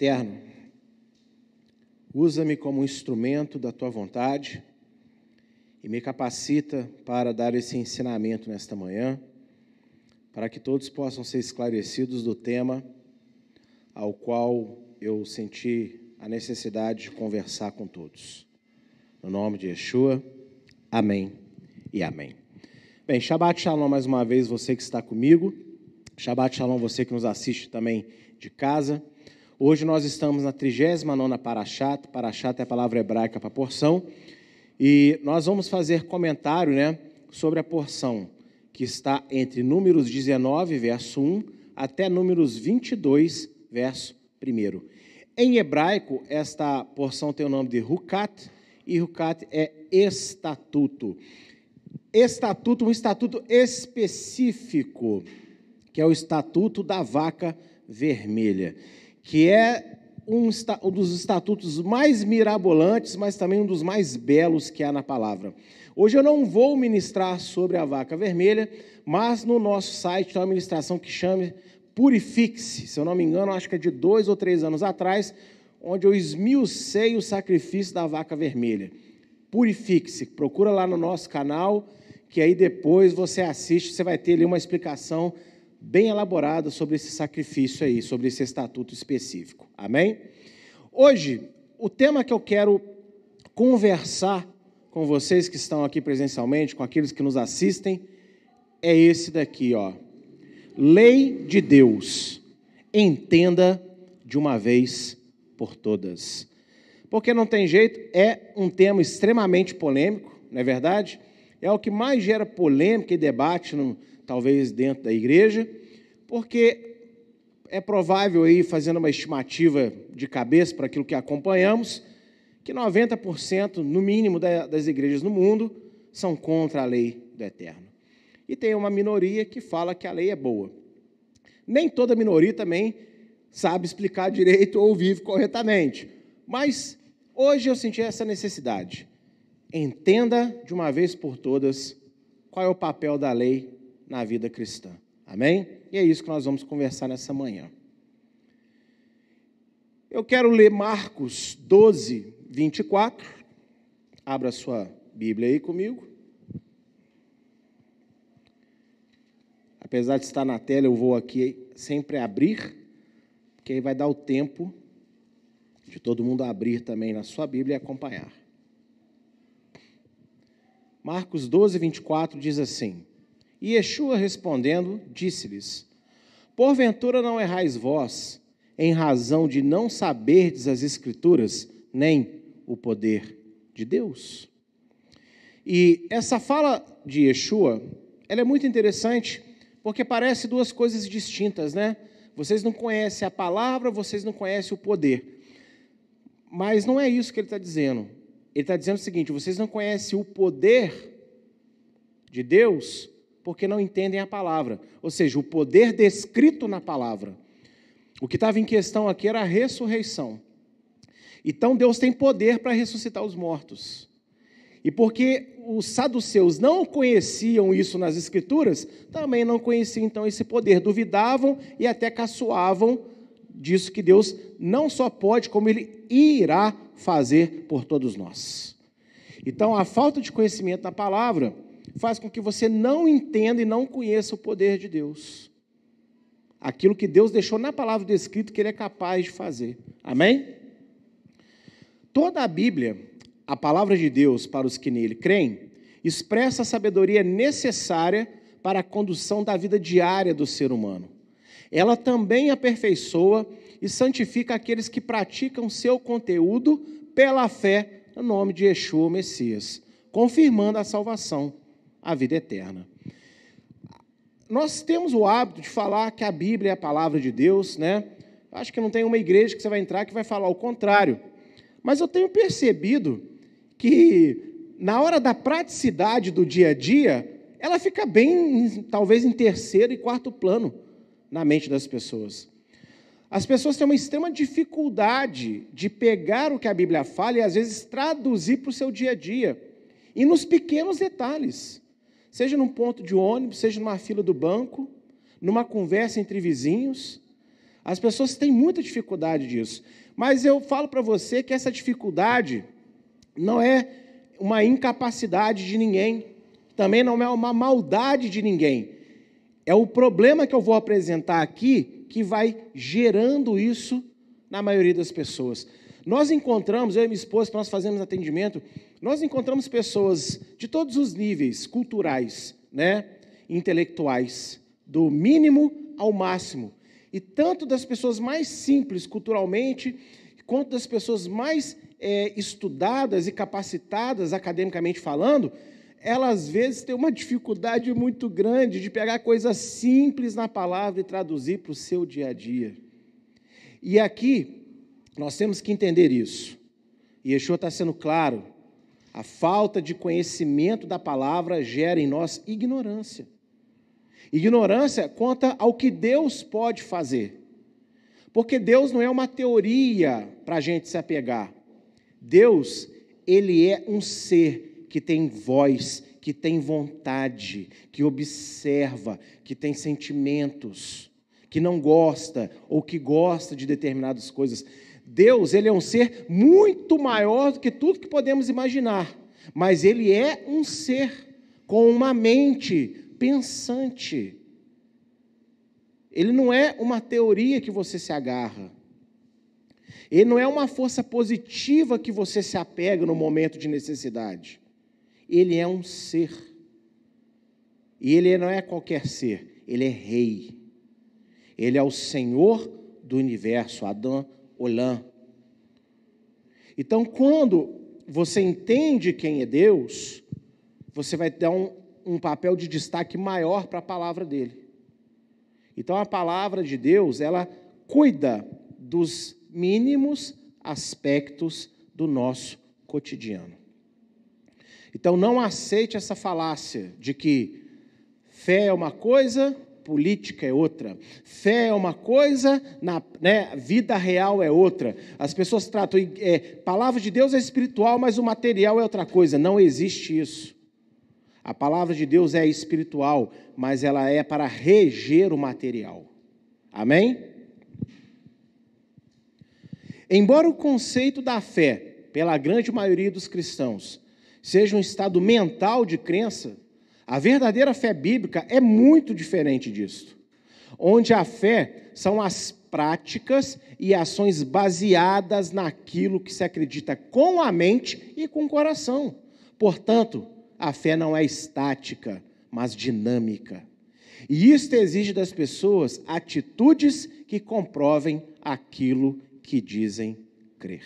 Eterno, usa-me como instrumento da tua vontade e me capacita para dar esse ensinamento nesta manhã, para que todos possam ser esclarecidos do tema ao qual eu senti a necessidade de conversar com todos. No nome de Yeshua, amém e amém. Bem, Shabbat Shalom mais uma vez, você que está comigo. Shabbat Shalom, você que nos assiste também de casa. Hoje nós estamos na 39ª Parashat. Parashat é a palavra hebraica para porção. E nós vamos fazer comentário né, sobre a porção que está entre Números 19, verso 1, até Números 22, verso 1. Em hebraico, esta porção tem o nome de Hukat, e Hukat é estatuto. Estatuto, um estatuto específico, que é o estatuto da vaca vermelha, que é um, um dos estatutos mais mirabolantes, mas também um dos mais belos que há na palavra. Hoje eu não vou ministrar sobre a vaca vermelha, mas no nosso site tem uma ministração que chama Purifique-se. Se eu não me engano, acho que é de dois ou três anos atrás, onde eu esmiucei o sacrifício da vaca vermelha. Purifique-se. Procura lá no nosso canal, que aí depois você assiste, você vai ter ali uma explicação bem elaborada sobre esse sacrifício aí, sobre esse estatuto específico. Amém? Hoje, o tema que eu quero conversar com vocês que estão aqui presencialmente, com aqueles que nos assistem, é esse daqui, ó. Lei de Deus. Entenda de uma vez por todas. Porque não tem jeito, é um tema extremamente polêmico, não é verdade? É o que mais gera polêmica e debate no, talvez dentro da igreja, porque é provável aí, fazendo uma estimativa de cabeça para aquilo que acompanhamos, que 90%, no mínimo, das igrejas no mundo são contra a lei do eterno. E tem uma minoria que fala que a lei é boa. Nem toda minoria também sabe explicar direito ou vive corretamente. Mas hoje eu senti essa necessidade. Entenda de uma vez por todas qual é o papel da lei na vida cristã. Amém? E é isso que nós vamos conversar nessa manhã. Eu quero ler Marcos 12, 24. Abra sua Bíblia aí comigo. Apesar de estar na tela, eu vou aqui sempre abrir, porque aí vai dar o tempo de todo mundo abrir também na sua Bíblia e acompanhar. Marcos 12, 24 diz assim: e Yeshua respondendo, disse-lhes: Porventura não errais vós, em razão de não saberdes as Escrituras, nem o poder de Deus? E essa fala de Yeshua, ela é muito interessante, porque parece duas coisas distintas, né? Vocês não conhecem a palavra, vocês não conhecem o poder. Mas não é isso que ele está dizendo. Ele está dizendo o seguinte: vocês não conhecem o poder de Deus, porque não entendem a palavra, ou seja, o poder descrito na palavra. O que estava em questão aqui era a ressurreição. Então Deus tem poder para ressuscitar os mortos. E porque os saduceus não conheciam isso nas Escrituras, também não conheciam então esse poder, duvidavam e até caçoavam disso que Deus não só pode, como Ele irá fazer por todos nós. Então, a falta de conhecimento da palavra faz com que você não entenda e não conheça o poder de Deus. Aquilo que Deus deixou na palavra descrito que Ele é capaz de fazer. Amém? Toda a Bíblia, a palavra de Deus para os que nele creem, expressa a sabedoria necessária para a condução da vida diária do ser humano. Ela também aperfeiçoa e santifica aqueles que praticam seu conteúdo pela fé no nome de Yeshua, Messias, confirmando a salvação a vida eterna. Nós temos o hábito de falar que a Bíblia é a palavra de Deus, né? Acho que não tem uma igreja que você vai entrar que vai falar o contrário. Mas eu tenho percebido que na hora da praticidade do dia a dia, ela fica bem, talvez em terceiro e quarto plano na mente das pessoas. As pessoas têm uma extrema dificuldade de pegar o que a Bíblia fala e às vezes traduzir para o seu dia a dia. E nos pequenos detalhes seja num ponto de ônibus, seja numa fila do banco, numa conversa entre vizinhos. As pessoas têm muita dificuldade disso. Mas eu falo para você que essa dificuldade não é uma incapacidade de ninguém, também não é uma maldade de ninguém. É o problema que eu vou apresentar aqui que vai gerando isso na maioria das pessoas. Nós encontramos, eu e minha esposa, nós fazemos atendimento, nós encontramos pessoas de todos os níveis culturais, né, intelectuais, do mínimo ao máximo. E tanto das pessoas mais simples culturalmente, quanto das pessoas mais é, estudadas e capacitadas academicamente falando, elas às vezes têm uma dificuldade muito grande de pegar coisas simples na palavra e traduzir para o seu dia a dia. E aqui nós temos que entender isso. E Yeshua está sendo claro: a falta de conhecimento da palavra gera em nós ignorância. Ignorância quanto ao que Deus pode fazer. Porque Deus não é uma teoria para a gente se apegar. Deus, ele é um ser que tem voz, que tem vontade, que observa, que tem sentimentos, que não gosta ou que gosta de determinadas coisas. Deus, ele é um ser muito maior do que tudo que podemos imaginar, mas ele é um ser com uma mente pensante. Ele não é uma teoria que você se agarra. Ele não é uma força positiva que você se apega no momento de necessidade. Ele é um ser. E ele não é qualquer ser, ele é rei. Ele é o Senhor do universo, Adão Olã. Então, quando você entende quem é Deus, você vai dar um, um papel de destaque maior para a palavra dele. Então, a palavra de Deus, ela cuida dos mínimos aspectos do nosso cotidiano. Então, não aceite essa falácia de que fé é uma coisa, política é outra. Fé é uma coisa, na né, vida real é outra. As pessoas tratam, é, palavra de Deus é espiritual, mas o material é outra coisa. Não existe isso. A palavra de Deus é espiritual, mas ela é para reger o material. Amém? Embora o conceito da fé, pela grande maioria dos cristãos, seja um estado mental de crença, a verdadeira fé bíblica é muito diferente disso. Onde a fé são as práticas e ações baseadas naquilo que se acredita com a mente e com o coração. Portanto, a fé não é estática, mas dinâmica. E isto exige das pessoas atitudes que comprovem aquilo que dizem crer.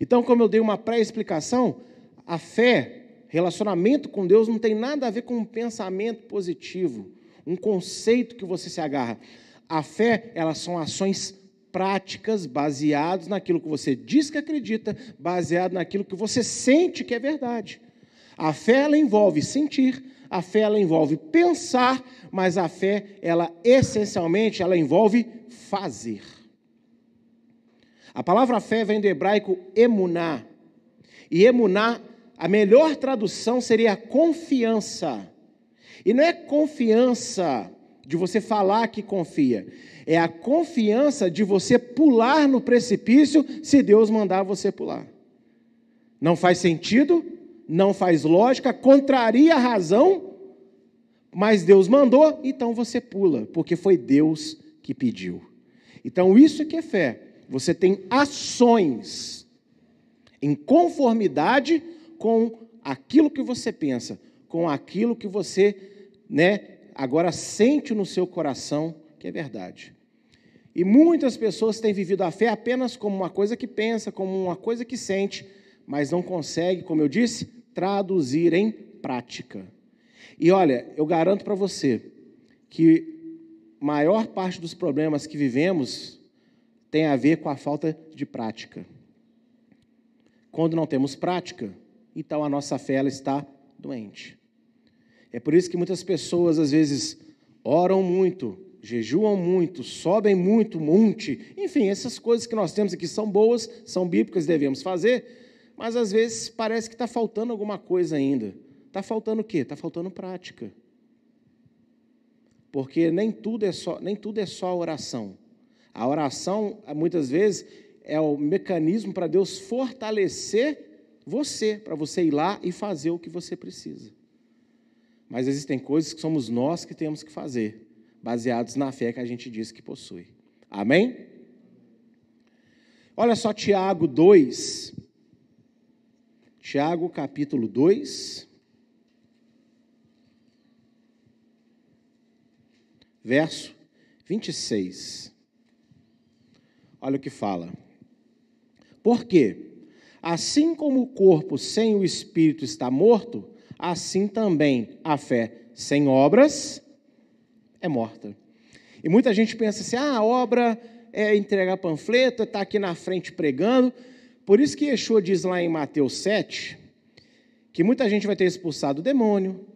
Então, como eu dei uma pré-explicação, a fé Relacionamento com Deus não tem nada a ver com um pensamento positivo, um conceito que você se agarra. A fé, elas são ações práticas baseadas naquilo que você diz que acredita, baseado naquilo que você sente que é verdade. A fé ela envolve sentir, a fé ela envolve pensar, mas a fé ela essencialmente ela envolve fazer. A palavra fé vem do hebraico emuná. E emuná a melhor tradução seria confiança. E não é confiança de você falar que confia, é a confiança de você pular no precipício se Deus mandar você pular. Não faz sentido, não faz lógica, contraria a razão, mas Deus mandou, então você pula, porque foi Deus que pediu. Então isso que é fé. Você tem ações em conformidade com aquilo que você pensa, com aquilo que você, né, agora sente no seu coração que é verdade. E muitas pessoas têm vivido a fé apenas como uma coisa que pensa, como uma coisa que sente, mas não consegue, como eu disse, traduzir em prática. E olha, eu garanto para você que maior parte dos problemas que vivemos tem a ver com a falta de prática. Quando não temos prática, então a nossa fé ela está doente. É por isso que muitas pessoas às vezes oram muito, jejuam muito, sobem muito monte, enfim, essas coisas que nós temos aqui são boas, são bíblicas, devemos fazer, mas às vezes parece que está faltando alguma coisa ainda. Está faltando o quê? Está faltando prática. Porque nem tudo é só, nem tudo é só oração. A oração, muitas vezes, é o mecanismo para Deus fortalecer você, para você ir lá e fazer o que você precisa. Mas existem coisas que somos nós que temos que fazer, baseados na fé que a gente diz que possui. Amém? Olha só Tiago 2. Tiago capítulo 2. Verso 26. Olha o que fala. Porque, assim como o corpo sem o espírito está morto, assim também a fé sem obras é morta. E muita gente pensa assim: ah, a obra é entregar panfleto, é estar tá aqui na frente pregando. Por isso que Yeshua diz lá em Mateus 7 que muita gente vai ter expulsado o demônio,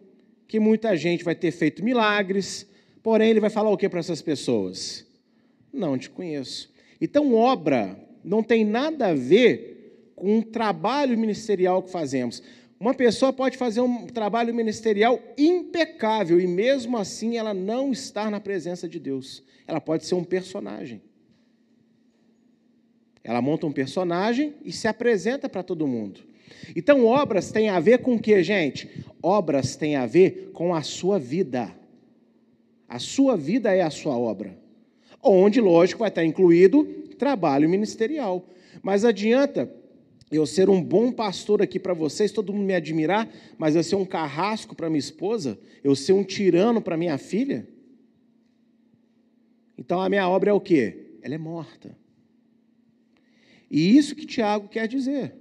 que muita gente vai ter feito milagres, porém ele vai falar o que para essas pessoas? Não te conheço. Então, obra não tem nada a ver com um trabalho ministerial que fazemos. Uma pessoa pode fazer um trabalho ministerial impecável e mesmo assim ela não estar na presença de Deus. Ela pode ser um personagem. Ela monta um personagem e se apresenta para todo mundo. Então, obras têm a ver com o que, gente? Obras têm a ver com a sua vida. A sua vida é a sua obra. Onde, lógico, vai estar incluído trabalho ministerial. Mas adianta eu ser um bom pastor aqui para vocês, todo mundo me admirar, mas eu ser um carrasco para minha esposa, eu ser um tirano para minha filha? Então a minha obra é o quê? Ela é morta. E isso que Tiago quer dizer.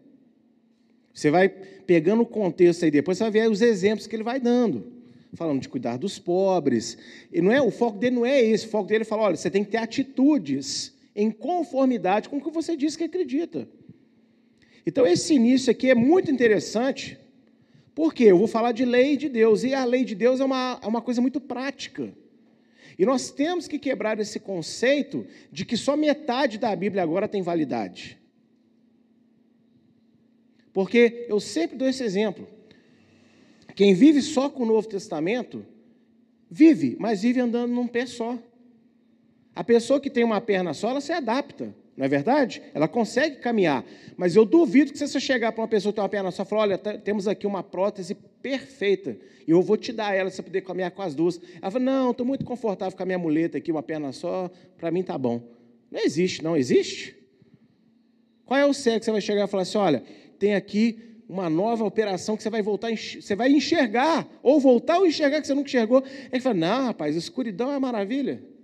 Você vai pegando o contexto aí depois, você vai ver os exemplos que ele vai dando. Falando de cuidar dos pobres. E não é, o foco dele não é esse, o foco dele é falar: olha, você tem que ter atitudes em conformidade com o que você diz que acredita. Então, esse início aqui é muito interessante, porque eu vou falar de lei de Deus, e a lei de Deus é uma, é uma coisa muito prática. E nós temos que quebrar esse conceito de que só metade da Bíblia agora tem validade. Porque eu sempre dou esse exemplo. Quem vive só com o Novo Testamento, vive, mas vive andando num pé só. A pessoa que tem uma perna só, ela se adapta, não é verdade? Ela consegue caminhar. Mas eu duvido que se você chegar para uma pessoa que tem uma perna só e falar: olha, temos aqui uma prótese perfeita, e eu vou te dar ela, você poder caminhar com as duas. Ela fala: não, estou muito confortável com a minha muleta aqui, uma perna só, para mim tá bom. Não existe, não existe. Qual é o cego que você vai chegar e falar assim: olha, tem aqui uma nova operação que você vai voltar, você vai enxergar, ou voltar ou enxergar que você nunca enxergou. Ele fala: não, rapaz, a escuridão é maravilha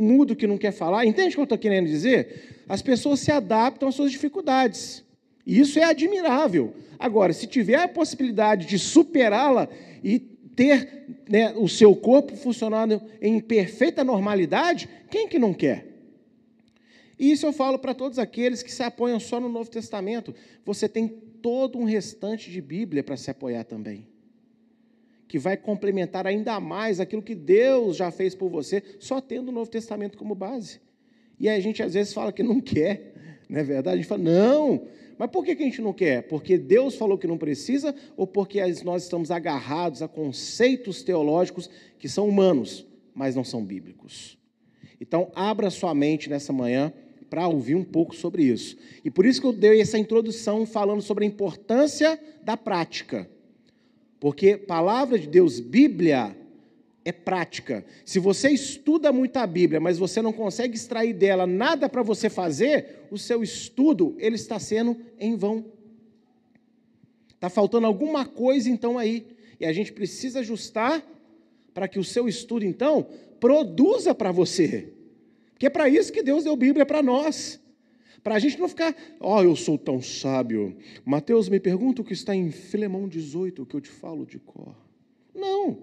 mudo que não quer falar. Entende o que eu estou querendo dizer? As pessoas se adaptam às suas dificuldades. E isso é admirável. Agora, se tiver a possibilidade de superá-la e ter né, o seu corpo funcionando em perfeita normalidade, quem que não quer? E isso eu falo para todos aqueles que se apoiam só no Novo Testamento. Você tem todo um restante de Bíblia para se apoiar também que vai complementar ainda mais aquilo que Deus já fez por você, só tendo o Novo Testamento como base. E a gente às vezes fala que não quer, não é verdade? A gente fala, não, mas por que a gente não quer? Porque Deus falou que não precisa ou porque nós estamos agarrados a conceitos teológicos que são humanos, mas não são bíblicos? Então, abra sua mente nessa manhã para ouvir um pouco sobre isso. E por isso que eu dei essa introdução falando sobre a importância da prática. Porque palavra de Deus, Bíblia, é prática. Se você estuda muito a Bíblia, mas você não consegue extrair dela nada para você fazer, o seu estudo ele está sendo em vão. Está faltando alguma coisa então aí. E a gente precisa ajustar para que o seu estudo então produza para você. Porque é para isso que Deus deu Bíblia para nós. Para a gente não ficar, ó, oh, eu sou tão sábio. Mateus, me pergunta o que está em Filemão 18, o que eu te falo de cor. Não,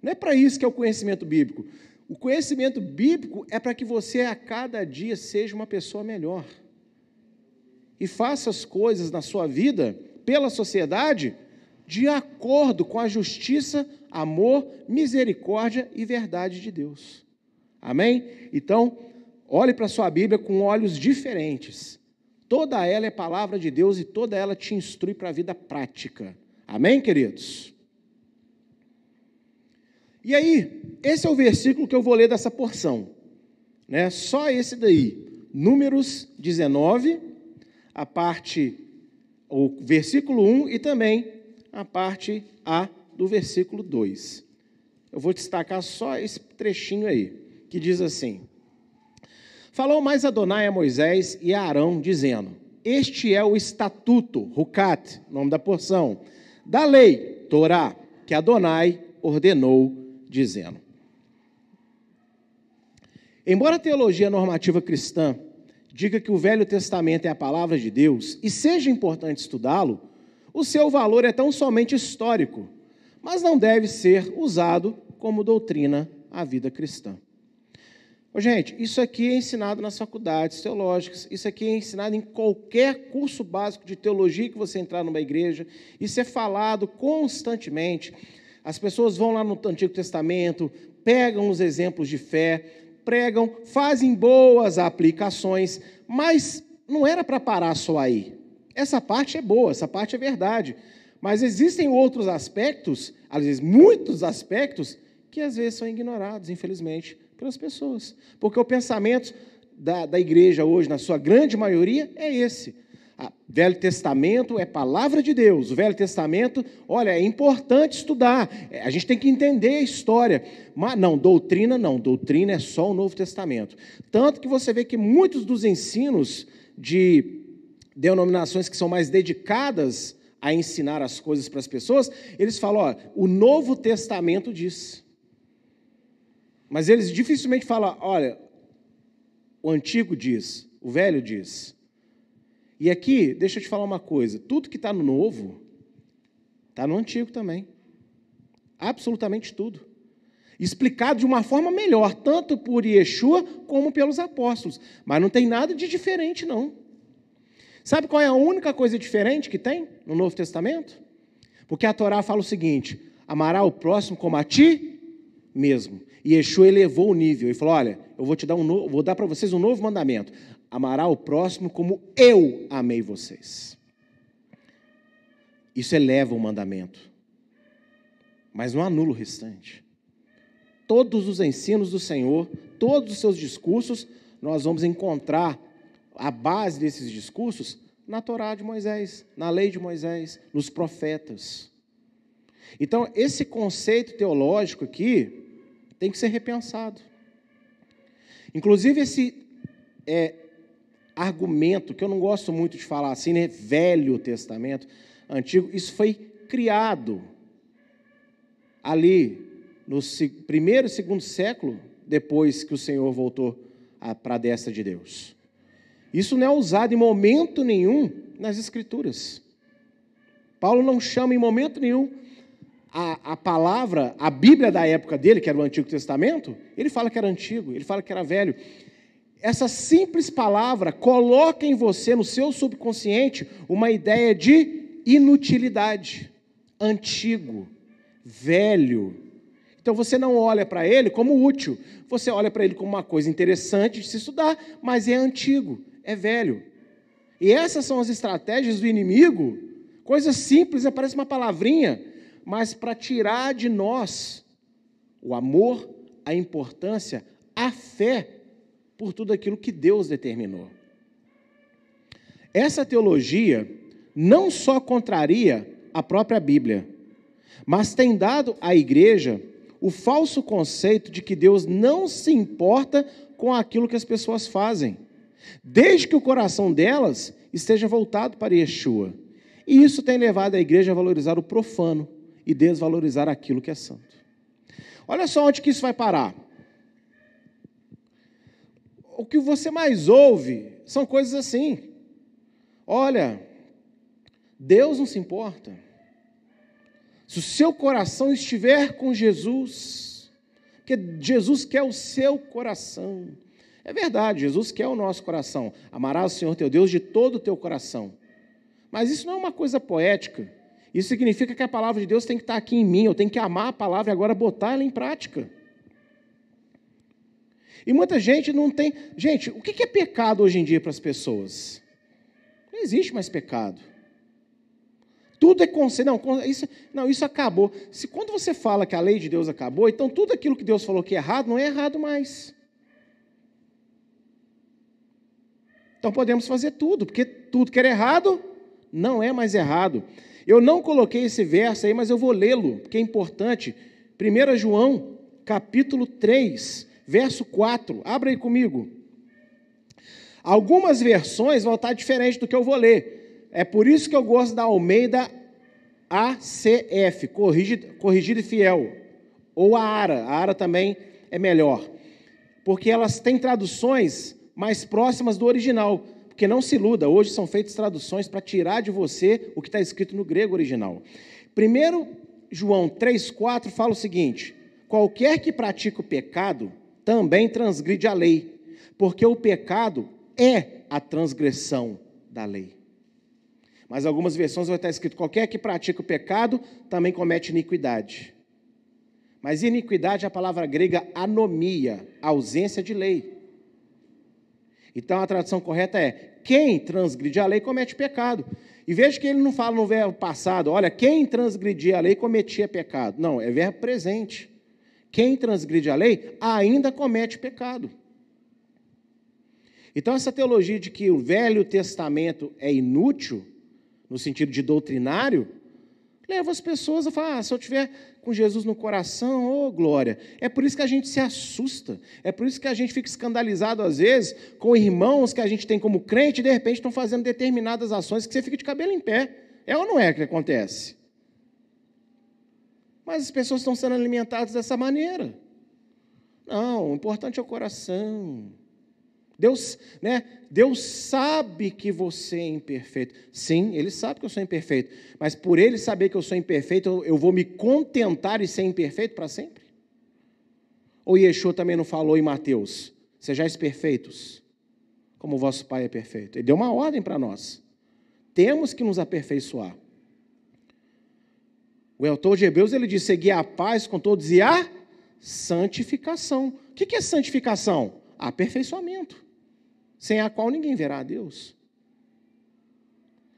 não é para isso que é o conhecimento bíblico. O conhecimento bíblico é para que você a cada dia seja uma pessoa melhor. E faça as coisas na sua vida, pela sociedade, de acordo com a justiça, amor, misericórdia e verdade de Deus. Amém? Então, Olhe para a sua Bíblia com olhos diferentes. Toda ela é palavra de Deus e toda ela te instrui para a vida prática. Amém, queridos? E aí, esse é o versículo que eu vou ler dessa porção. né? Só esse daí. Números 19, a parte o versículo 1 e também a parte A do versículo 2. Eu vou destacar só esse trechinho aí, que diz assim: Falou mais Adonai a Moisés e a Arão, dizendo: Este é o estatuto, Rucat, nome da porção, da lei, Torá, que Adonai ordenou, dizendo. Embora a teologia normativa cristã diga que o Velho Testamento é a palavra de Deus e seja importante estudá-lo, o seu valor é tão somente histórico, mas não deve ser usado como doutrina à vida cristã. Gente, isso aqui é ensinado nas faculdades teológicas, isso aqui é ensinado em qualquer curso básico de teologia que você entrar numa igreja, isso é falado constantemente. As pessoas vão lá no Antigo Testamento, pegam os exemplos de fé, pregam, fazem boas aplicações, mas não era para parar só aí. Essa parte é boa, essa parte é verdade. Mas existem outros aspectos, às vezes muitos aspectos, que às vezes são ignorados, infelizmente, pelas pessoas. Porque o pensamento da, da igreja hoje, na sua grande maioria, é esse. O Velho Testamento é palavra de Deus. O Velho Testamento, olha, é importante estudar. É, a gente tem que entender a história. Mas não, doutrina não. Doutrina é só o Novo Testamento. Tanto que você vê que muitos dos ensinos de denominações que são mais dedicadas a ensinar as coisas para as pessoas, eles falam, ó, o Novo Testamento diz. Mas eles dificilmente falam, olha, o antigo diz, o velho diz. E aqui, deixa eu te falar uma coisa: tudo que está no novo, está no antigo também. Absolutamente tudo. Explicado de uma forma melhor, tanto por Yeshua como pelos apóstolos. Mas não tem nada de diferente, não. Sabe qual é a única coisa diferente que tem no Novo Testamento? Porque a Torá fala o seguinte: amará o próximo como a ti mesmo. E Yeshua elevou o nível e falou: Olha, eu vou te dar um vou dar para vocês um novo mandamento amará o próximo como eu amei vocês. Isso eleva o mandamento, mas não anula o restante. Todos os ensinos do Senhor, todos os seus discursos, nós vamos encontrar a base desses discursos na Torá de Moisés, na lei de Moisés, nos profetas. Então, esse conceito teológico aqui tem que ser repensado. Inclusive, esse é, argumento, que eu não gosto muito de falar assim, né? Velho Testamento, Antigo, isso foi criado ali no primeiro e segundo século, depois que o Senhor voltou para a destra de Deus. Isso não é usado em momento nenhum nas Escrituras. Paulo não chama em momento nenhum a, a palavra, a Bíblia da época dele, que era o Antigo Testamento, ele fala que era antigo, ele fala que era velho essa simples palavra coloca em você, no seu subconsciente, uma ideia de inutilidade, antigo, velho. Então você não olha para ele como útil, você olha para ele como uma coisa interessante de se estudar, mas é antigo, é velho. E essas são as estratégias do inimigo, coisas simples, né? parece uma palavrinha, mas para tirar de nós o amor, a importância, a fé por tudo aquilo que Deus determinou. Essa teologia não só contraria a própria Bíblia, mas tem dado à igreja o falso conceito de que Deus não se importa com aquilo que as pessoas fazem, desde que o coração delas esteja voltado para Yeshua. E isso tem levado a igreja a valorizar o profano e desvalorizar aquilo que é santo. Olha só onde que isso vai parar o que você mais ouve são coisas assim. Olha, Deus não se importa. Se o seu coração estiver com Jesus, porque Jesus quer o seu coração. É verdade, Jesus quer o nosso coração. Amarás o Senhor teu Deus de todo o teu coração. Mas isso não é uma coisa poética. Isso significa que a palavra de Deus tem que estar aqui em mim. Eu tenho que amar a palavra e agora botar ela em prática. E muita gente não tem. Gente, o que é pecado hoje em dia para as pessoas? Não existe mais pecado. Tudo é conselho. Não, isso, não, isso acabou. Se quando você fala que a lei de Deus acabou, então tudo aquilo que Deus falou que é errado não é errado mais. Então podemos fazer tudo, porque tudo que era errado não é mais errado. Eu não coloquei esse verso aí, mas eu vou lê-lo, porque é importante. 1 João, capítulo 3, verso 4. Abra aí comigo. Algumas versões vão estar diferentes do que eu vou ler. É por isso que eu gosto da Almeida ACF, corrigida, corrigida e fiel. Ou a ARA. A ARA também é melhor. Porque elas têm traduções mais próximas do original. Porque não se iluda, hoje são feitas traduções para tirar de você o que está escrito no grego original. Primeiro, João 3,4 fala o seguinte: qualquer que pratica o pecado também transgride a lei, porque o pecado é a transgressão da lei. Mas algumas versões vai estar escrito: qualquer que pratica o pecado também comete iniquidade. Mas iniquidade é a palavra grega anomia, ausência de lei. Então a tradução correta é: quem transgride a lei comete pecado. E veja que ele não fala no verbo passado, olha, quem transgredia a lei cometia pecado. Não, é verbo presente. Quem transgride a lei ainda comete pecado. Então, essa teologia de que o Velho Testamento é inútil, no sentido de doutrinário, leva as pessoas a falar: ah, se eu tiver com Jesus no coração, ô oh, glória. É por isso que a gente se assusta, é por isso que a gente fica escandalizado às vezes com irmãos que a gente tem como crente e de repente estão fazendo determinadas ações que você fica de cabelo em pé. É ou não é que acontece? Mas as pessoas estão sendo alimentadas dessa maneira. Não, o importante é o coração. Deus, né? Deus sabe que você é imperfeito. Sim, Ele sabe que eu sou imperfeito. Mas por Ele saber que eu sou imperfeito, eu vou me contentar e ser imperfeito para sempre? Ou Yeshua também não falou em Mateus: Sejais perfeitos, como o vosso Pai é perfeito. Ele deu uma ordem para nós. Temos que nos aperfeiçoar. O autor de Hebreus ele diz: seguir a paz com todos e a santificação. O que é santificação? Aperfeiçoamento sem a qual ninguém verá a Deus.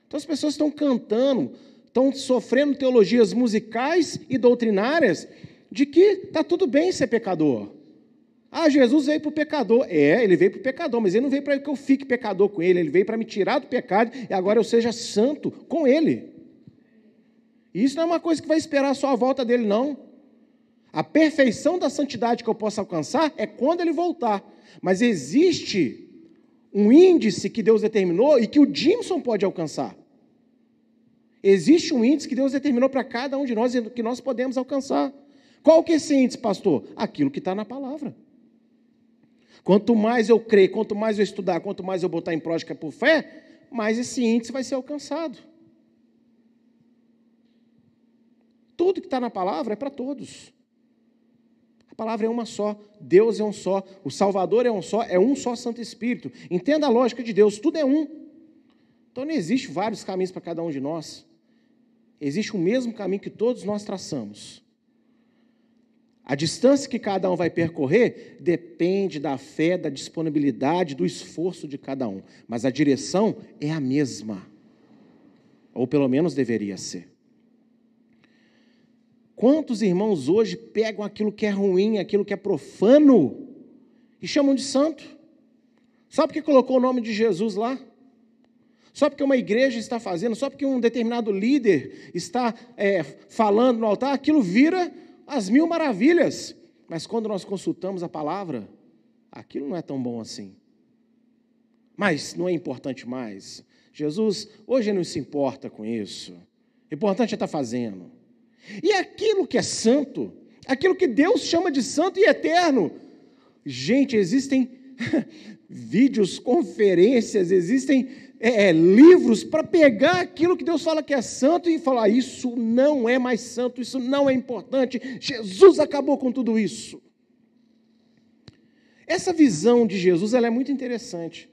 Então as pessoas estão cantando, estão sofrendo teologias musicais e doutrinárias de que está tudo bem ser pecador. Ah, Jesus veio para o pecador. É, ele veio para o pecador, mas ele não veio para que eu fique pecador com ele, ele veio para me tirar do pecado e agora eu seja santo com ele. E isso não é uma coisa que vai esperar só a volta dele, não. A perfeição da santidade que eu posso alcançar é quando ele voltar. Mas existe um índice que Deus determinou e que o Jimson pode alcançar. Existe um índice que Deus determinou para cada um de nós e que nós podemos alcançar. Qual que é esse índice, pastor? Aquilo que está na palavra. Quanto mais eu crer, quanto mais eu estudar, quanto mais eu botar em prática por fé, mais esse índice vai ser alcançado. Tudo que está na palavra é para todos palavra é uma só, Deus é um só, o Salvador é um só, é um só Santo Espírito. Entenda a lógica de Deus, tudo é um. Então não existe vários caminhos para cada um de nós. Existe o mesmo caminho que todos nós traçamos. A distância que cada um vai percorrer depende da fé, da disponibilidade, do esforço de cada um, mas a direção é a mesma. Ou pelo menos deveria ser. Quantos irmãos hoje pegam aquilo que é ruim, aquilo que é profano, e chamam de santo? Só porque colocou o nome de Jesus lá? Só porque uma igreja está fazendo, só porque um determinado líder está é, falando no altar, aquilo vira as mil maravilhas. Mas quando nós consultamos a palavra, aquilo não é tão bom assim. Mas não é importante mais. Jesus hoje não se importa com isso. O importante é estar fazendo. E aquilo que é santo, aquilo que Deus chama de santo e eterno. Gente, existem vídeos, conferências, existem é, é livros para pegar aquilo que Deus fala que é santo e falar: isso não é mais santo, isso não é importante. Jesus acabou com tudo isso. Essa visão de Jesus ela é muito interessante,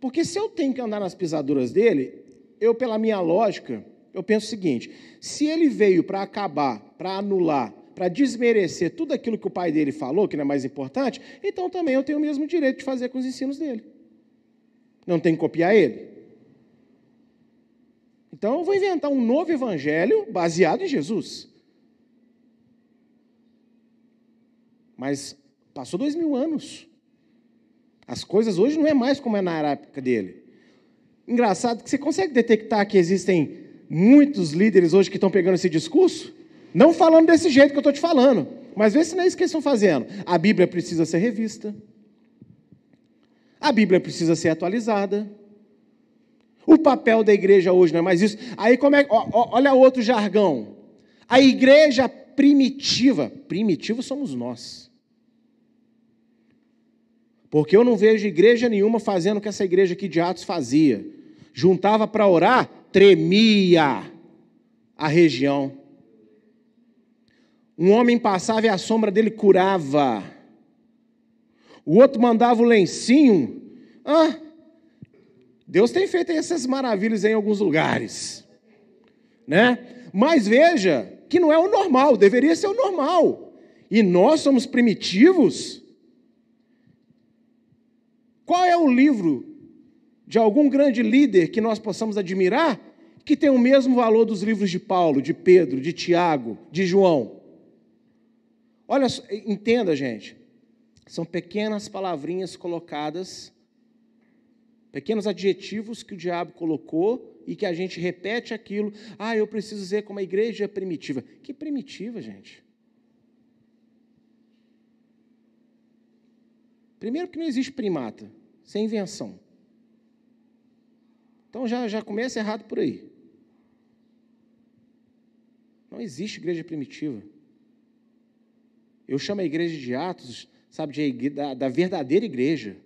porque se eu tenho que andar nas pisaduras dele, eu, pela minha lógica, eu penso o seguinte: se ele veio para acabar, para anular, para desmerecer tudo aquilo que o pai dele falou, que não é mais importante, então também eu tenho o mesmo direito de fazer com os ensinos dele. Não tem que copiar ele. Então eu vou inventar um novo evangelho baseado em Jesus. Mas passou dois mil anos. As coisas hoje não é mais como é na época dele. Engraçado que você consegue detectar que existem muitos líderes hoje que estão pegando esse discurso, não falando desse jeito que eu estou te falando, mas vê se não é isso que eles estão fazendo. A Bíblia precisa ser revista, a Bíblia precisa ser atualizada. O papel da igreja hoje não é mais isso. Aí como é, olha outro jargão. A igreja primitiva, primitivo somos nós. Porque eu não vejo igreja nenhuma fazendo o que essa igreja aqui de Atos fazia. Juntava para orar, tremia a região. Um homem passava e a sombra dele curava. O outro mandava o lencinho. Ah, Deus tem feito essas maravilhas em alguns lugares, né? Mas veja que não é o normal, deveria ser o normal. E nós somos primitivos. Qual é o livro de algum grande líder que nós possamos admirar que tem o mesmo valor dos livros de Paulo, de Pedro, de Tiago, de João? Olha, entenda, gente. São pequenas palavrinhas colocadas, pequenos adjetivos que o diabo colocou e que a gente repete aquilo. Ah, eu preciso dizer como a igreja é primitiva. Que primitiva, gente? Primeiro que não existe primata, sem invenção. Então já, já começa errado por aí. Não existe igreja primitiva. Eu chamo a igreja de Atos sabe, de, da, da verdadeira igreja.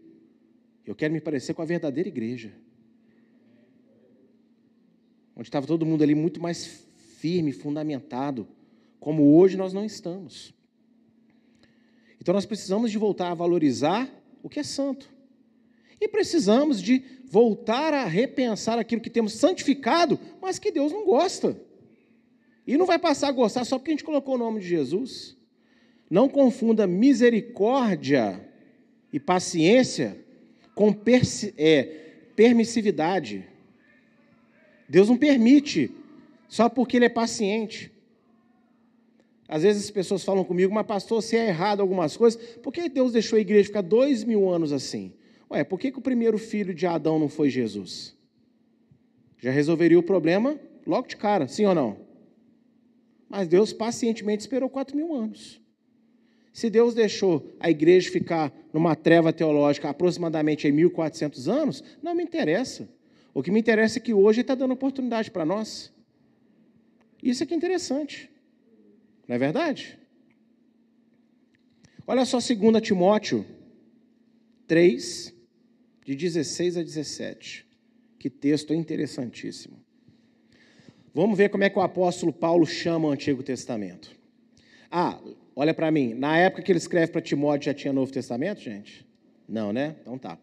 Eu quero me parecer com a verdadeira igreja. Onde estava todo mundo ali muito mais firme, fundamentado, como hoje nós não estamos. Então nós precisamos de voltar a valorizar o que é santo. E precisamos de voltar a repensar aquilo que temos santificado, mas que Deus não gosta. E não vai passar a gostar só porque a gente colocou o nome de Jesus. Não confunda misericórdia e paciência com é, permissividade. Deus não permite só porque Ele é paciente. Às vezes as pessoas falam comigo, mas pastor, se é errado algumas coisas, por que Deus deixou a igreja ficar dois mil anos assim? Ué, por que, que o primeiro filho de Adão não foi Jesus? Já resolveria o problema logo de cara, sim ou não? Mas Deus pacientemente esperou quatro mil anos. Se Deus deixou a igreja ficar numa treva teológica aproximadamente em 1400 anos, não me interessa. O que me interessa é que hoje está dando oportunidade para nós. Isso é que é interessante. Não é verdade? Olha só 2 Timóteo 3, de 16 a 17. Que texto interessantíssimo. Vamos ver como é que o apóstolo Paulo chama o Antigo Testamento. Ah, Olha para mim, na época que ele escreve para Timóteo já tinha Novo Testamento, gente? Não, né? Então tá.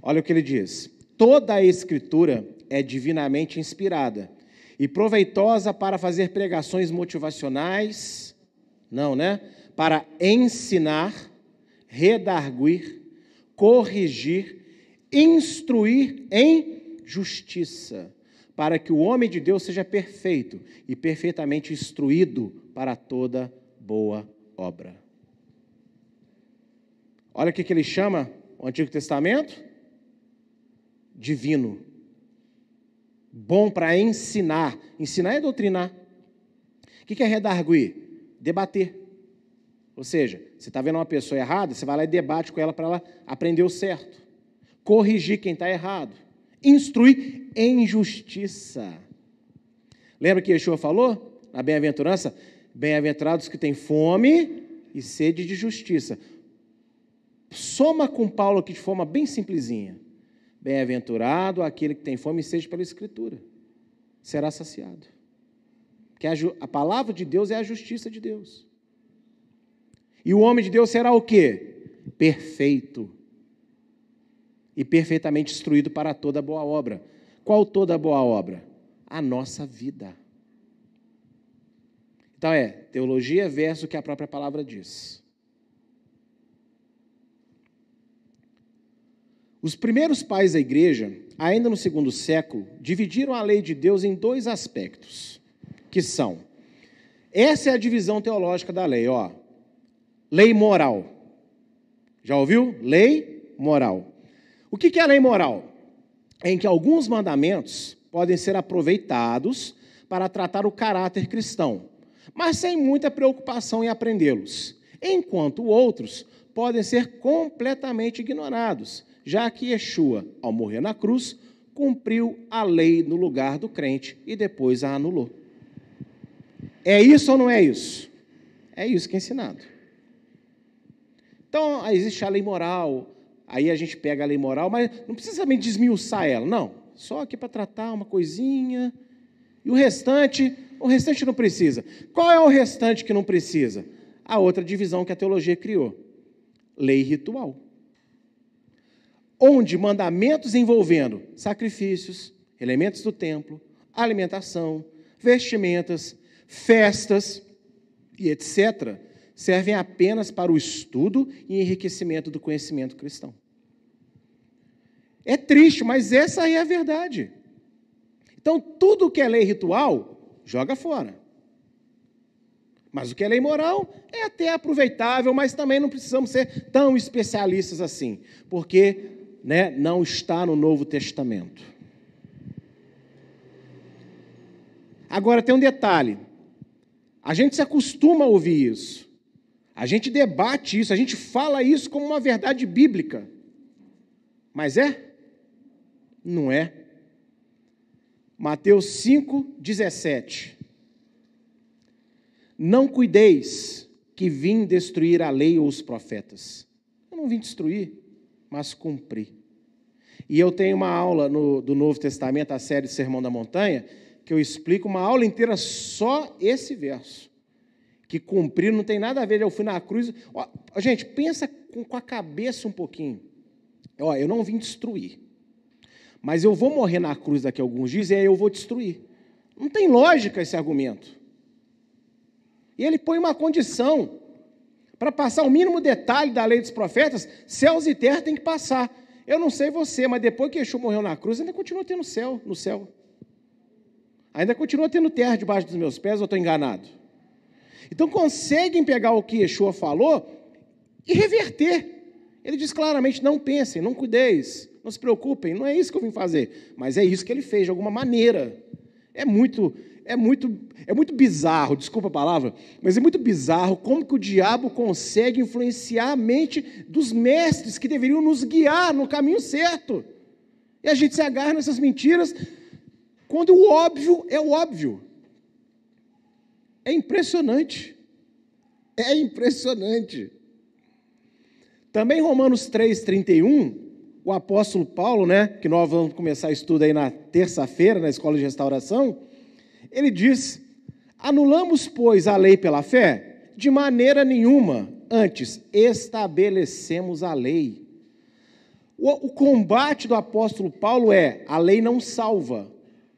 Olha o que ele diz: toda a Escritura é divinamente inspirada e proveitosa para fazer pregações motivacionais, não, né? Para ensinar, redarguir, corrigir, instruir em justiça, para que o homem de Deus seja perfeito e perfeitamente instruído para toda boa obra. Olha o que, que ele chama o Antigo Testamento: divino. Bom para ensinar. Ensinar é doutrinar. O que é redarguir? Debater. Ou seja, você está vendo uma pessoa errada, você vai lá e debate com ela para ela aprender o certo. Corrigir quem está errado. Instruir em justiça. Lembra que Yeshua falou na bem-aventurança? Bem-aventurados que têm fome e sede de justiça. Soma com Paulo aqui de forma bem simplesinha. Bem-aventurado aquele que tem fome e sede pela Escritura. Será saciado. Que a, a palavra de Deus é a justiça de Deus. E o homem de Deus será o quê? Perfeito. E perfeitamente instruído para toda boa obra. Qual toda boa obra? A nossa vida. Então é teologia versus o que a própria palavra diz. Os primeiros pais da igreja, ainda no segundo século, dividiram a lei de Deus em dois aspectos, que são: essa é a divisão teológica da lei, ó. Lei moral. Já ouviu? Lei moral. O que é a lei moral? em que alguns mandamentos podem ser aproveitados para tratar o caráter cristão, mas sem muita preocupação em aprendê-los, enquanto outros podem ser completamente ignorados, já que Yeshua, ao morrer na cruz, cumpriu a lei no lugar do crente e depois a anulou. É isso ou não é isso? É isso que é ensinado. Então, existe a lei moral, aí a gente pega a lei moral, mas não precisa também desmiuçar ela, não. Só aqui para tratar uma coisinha. E o restante, o restante não precisa. Qual é o restante que não precisa? A outra divisão que a teologia criou: lei ritual. Onde mandamentos envolvendo sacrifícios, elementos do templo, alimentação, vestimentas, festas e etc., servem apenas para o estudo e enriquecimento do conhecimento cristão. É triste, mas essa é a verdade. Então, tudo que é lei ritual, joga fora. Mas o que é lei moral é até aproveitável, mas também não precisamos ser tão especialistas assim, porque né, não está no Novo Testamento. Agora tem um detalhe: a gente se acostuma a ouvir isso. A gente debate isso, a gente fala isso como uma verdade bíblica. Mas é? Não é. Mateus 5, 17. Não cuideis que vim destruir a lei ou os profetas. Eu não vim destruir, mas cumprir. E eu tenho uma aula no, do Novo Testamento, a série Sermão da Montanha, que eu explico uma aula inteira só esse verso que cumprir não tem nada a ver. Eu fui na cruz. Ó, gente, pensa com, com a cabeça um pouquinho. Ó, eu não vim destruir. Mas eu vou morrer na cruz daqui a alguns dias e aí eu vou destruir. Não tem lógica esse argumento. E ele põe uma condição para passar o mínimo detalhe da lei dos profetas, céus e terra tem que passar. Eu não sei você, mas depois que Yeshua morreu na cruz, ainda continua tendo céu no céu. Ainda continua tendo terra debaixo dos meus pés, ou estou enganado? Então conseguem pegar o que Yeshua falou e reverter. Ele diz claramente: não pensem, não cuideis, não se preocupem, não é isso que eu vim fazer, mas é isso que ele fez de alguma maneira. É muito, é muito, é muito bizarro, desculpa a palavra, mas é muito bizarro como que o diabo consegue influenciar a mente dos mestres que deveriam nos guiar no caminho certo. E a gente se agarra nessas mentiras quando o óbvio é o óbvio. É impressionante. É impressionante. Também Romanos 3:31, o apóstolo Paulo, né, que nós vamos começar estudo aí na terça-feira na escola de restauração, ele diz: "Anulamos, pois, a lei pela fé? De maneira nenhuma, antes estabelecemos a lei." O, o combate do apóstolo Paulo é: a lei não salva.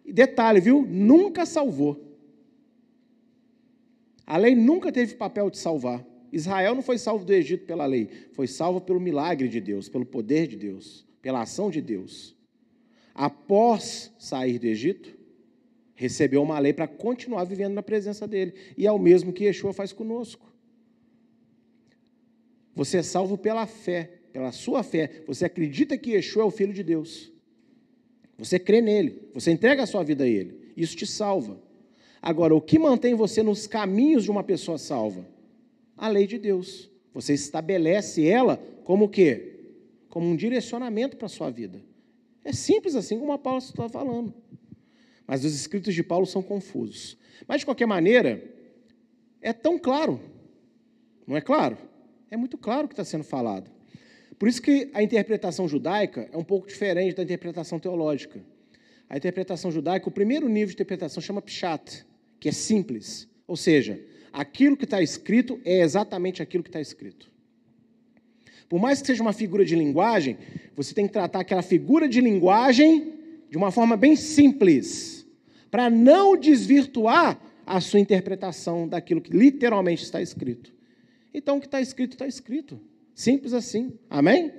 E detalhe, viu? Nunca salvou. A lei nunca teve papel de salvar. Israel não foi salvo do Egito pela lei, foi salvo pelo milagre de Deus, pelo poder de Deus, pela ação de Deus. Após sair do Egito, recebeu uma lei para continuar vivendo na presença dele. E é o mesmo que Yeshua faz conosco. Você é salvo pela fé, pela sua fé. Você acredita que Yeshua é o Filho de Deus. Você crê nele, você entrega a sua vida a ele. Isso te salva. Agora, o que mantém você nos caminhos de uma pessoa salva? A lei de Deus. Você estabelece ela como o quê? Como um direcionamento para a sua vida. É simples assim como a Paulo está falando. Mas os escritos de Paulo são confusos. Mas, de qualquer maneira, é tão claro. Não é claro? É muito claro o que está sendo falado. Por isso que a interpretação judaica é um pouco diferente da interpretação teológica. A interpretação judaica, o primeiro nível de interpretação chama Pshat, que é simples. Ou seja, aquilo que está escrito é exatamente aquilo que está escrito. Por mais que seja uma figura de linguagem, você tem que tratar aquela figura de linguagem de uma forma bem simples, para não desvirtuar a sua interpretação daquilo que literalmente está escrito. Então, o que está escrito, está escrito. Simples assim. Amém?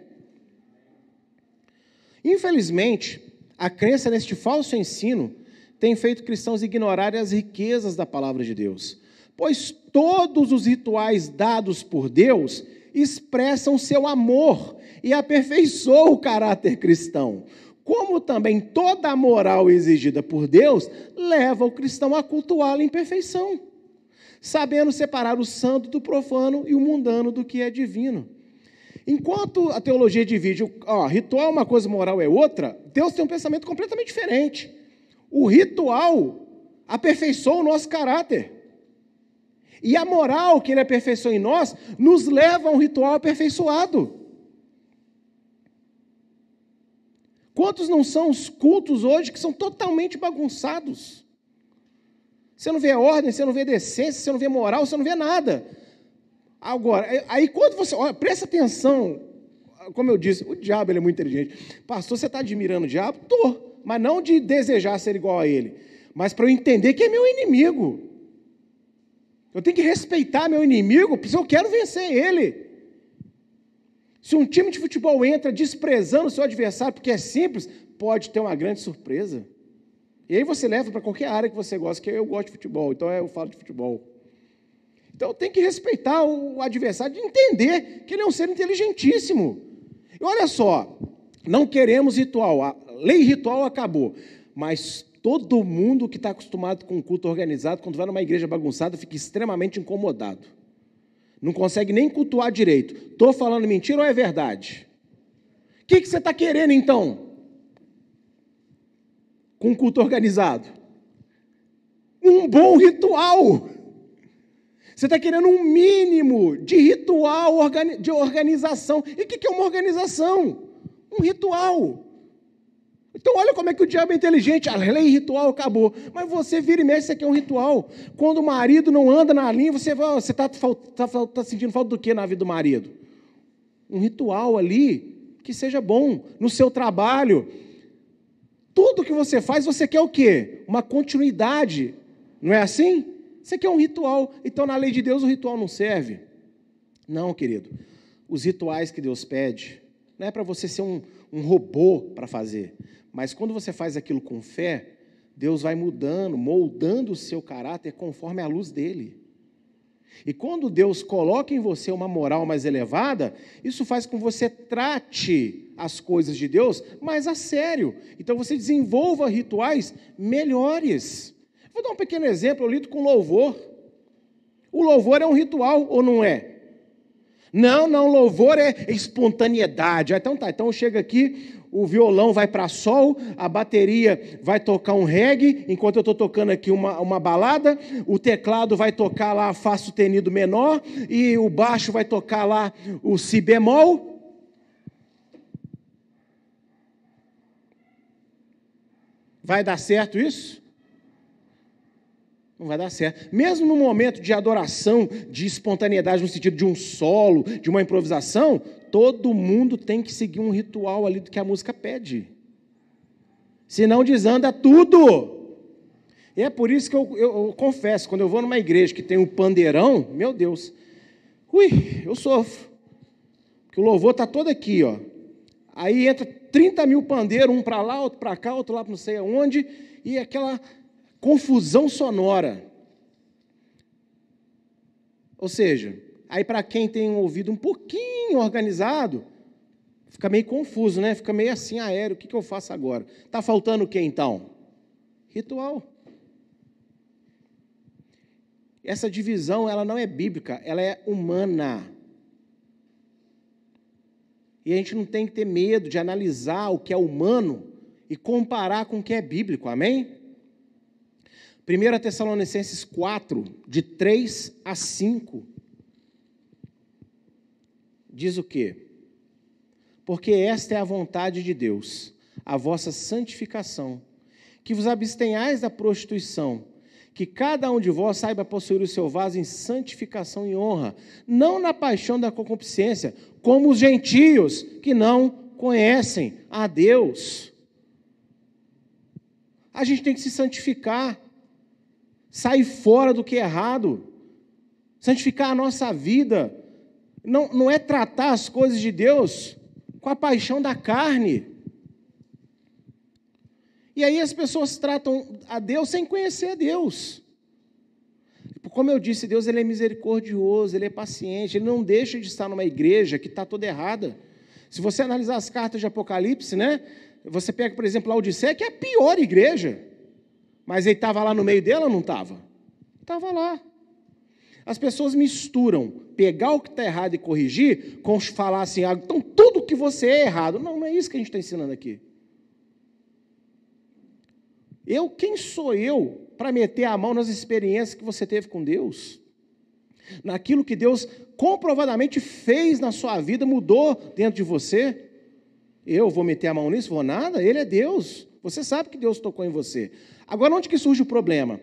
Infelizmente, a crença neste falso ensino tem feito cristãos ignorarem as riquezas da palavra de Deus, pois todos os rituais dados por Deus expressam seu amor e aperfeiçoam o caráter cristão. como também toda a moral exigida por Deus leva o cristão a cultuá-lo em perfeição, sabendo separar o santo do profano e o mundano do que é divino. Enquanto a teologia divide, ó, ritual é uma coisa, moral é outra, Deus tem um pensamento completamente diferente. O ritual aperfeiçoa o nosso caráter. E a moral que ele aperfeiçoa em nós nos leva a um ritual aperfeiçoado. Quantos não são os cultos hoje que são totalmente bagunçados? Você não vê ordem, você não vê decência, você não vê moral, você não vê nada. Agora, aí quando você. Olha, presta atenção, como eu disse, o diabo ele é muito inteligente. Pastor, você está admirando o diabo? Estou, mas não de desejar ser igual a ele, mas para eu entender que é meu inimigo. Eu tenho que respeitar meu inimigo, porque eu quero vencer ele. Se um time de futebol entra desprezando o seu adversário porque é simples, pode ter uma grande surpresa. E aí você leva para qualquer área que você gosta, que eu gosto de futebol, então eu falo de futebol. Então tem que respeitar o adversário, de entender que ele é um ser inteligentíssimo. E olha só, não queremos ritual, lei ritual acabou, mas todo mundo que está acostumado com culto organizado, quando vai numa igreja bagunçada, fica extremamente incomodado não consegue nem cultuar direito. Estou falando mentira ou é verdade? O que, que você está querendo então? Com culto organizado? Um bom ritual. Você está querendo um mínimo de ritual, de organização. E o que é uma organização? Um ritual. Então, olha como é que o diabo é inteligente. A lei ritual acabou. Mas você vira e mexe, isso aqui é um ritual. Quando o marido não anda na linha, você está tá, tá, tá sentindo falta do que na vida do marido? Um ritual ali que seja bom. No seu trabalho. Tudo que você faz, você quer o quê? Uma continuidade. Não é assim? Você quer um ritual. Então, na lei de Deus, o ritual não serve. Não, querido. Os rituais que Deus pede, não é para você ser um, um robô para fazer, mas quando você faz aquilo com fé, Deus vai mudando, moldando o seu caráter conforme a luz dele. E quando Deus coloca em você uma moral mais elevada, isso faz com que você trate as coisas de Deus mais a sério. Então você desenvolva rituais melhores. Vou dar um pequeno exemplo, eu lido com louvor. O louvor é um ritual ou não é? Não, não, louvor é espontaneidade. Ah, então tá, então chega aqui, o violão vai para sol, a bateria vai tocar um reggae, enquanto eu estou tocando aqui uma, uma balada, o teclado vai tocar lá Fá sustenido menor, e o baixo vai tocar lá o Si bemol. Vai dar certo isso? Não vai dar certo. Mesmo no momento de adoração, de espontaneidade, no sentido de um solo, de uma improvisação, todo mundo tem que seguir um ritual ali do que a música pede. Senão desanda tudo. E é por isso que eu, eu, eu confesso, quando eu vou numa igreja que tem um pandeirão, meu Deus, ui, eu sofro. Porque o louvor está todo aqui, ó. Aí entra 30 mil pandeiros, um para lá, outro para cá, outro lá para não sei aonde, e aquela confusão sonora. Ou seja, Aí, para quem tem um ouvido um pouquinho organizado, fica meio confuso, né? Fica meio assim, aéreo, o que, que eu faço agora? Está faltando o que então? Ritual. Essa divisão, ela não é bíblica, ela é humana. E a gente não tem que ter medo de analisar o que é humano e comparar com o que é bíblico, amém? 1 Tessalonicenses 4, de 3 a 5 diz o quê? Porque esta é a vontade de Deus, a vossa santificação, que vos abstenhais da prostituição, que cada um de vós saiba possuir o seu vaso em santificação e honra, não na paixão da concupiscência, como os gentios que não conhecem a Deus. A gente tem que se santificar, sair fora do que é errado, santificar a nossa vida, não, não é tratar as coisas de Deus com a paixão da carne. E aí as pessoas tratam a Deus sem conhecer a Deus. Como eu disse, Deus ele é misericordioso, ele é paciente, ele não deixa de estar numa igreja que está toda errada. Se você analisar as cartas de Apocalipse, né? Você pega, por exemplo, a Odisseia, que é a pior igreja. Mas ele estava lá no meio dela ou não estava? Estava lá. As pessoas misturam pegar o que está errado e corrigir com falar assim, ah, então tudo que você é errado. Não, não é isso que a gente está ensinando aqui. Eu, quem sou eu para meter a mão nas experiências que você teve com Deus? Naquilo que Deus comprovadamente fez na sua vida, mudou dentro de você? Eu vou meter a mão nisso? Vou nada? Ele é Deus. Você sabe que Deus tocou em você. Agora, onde que surge o problema?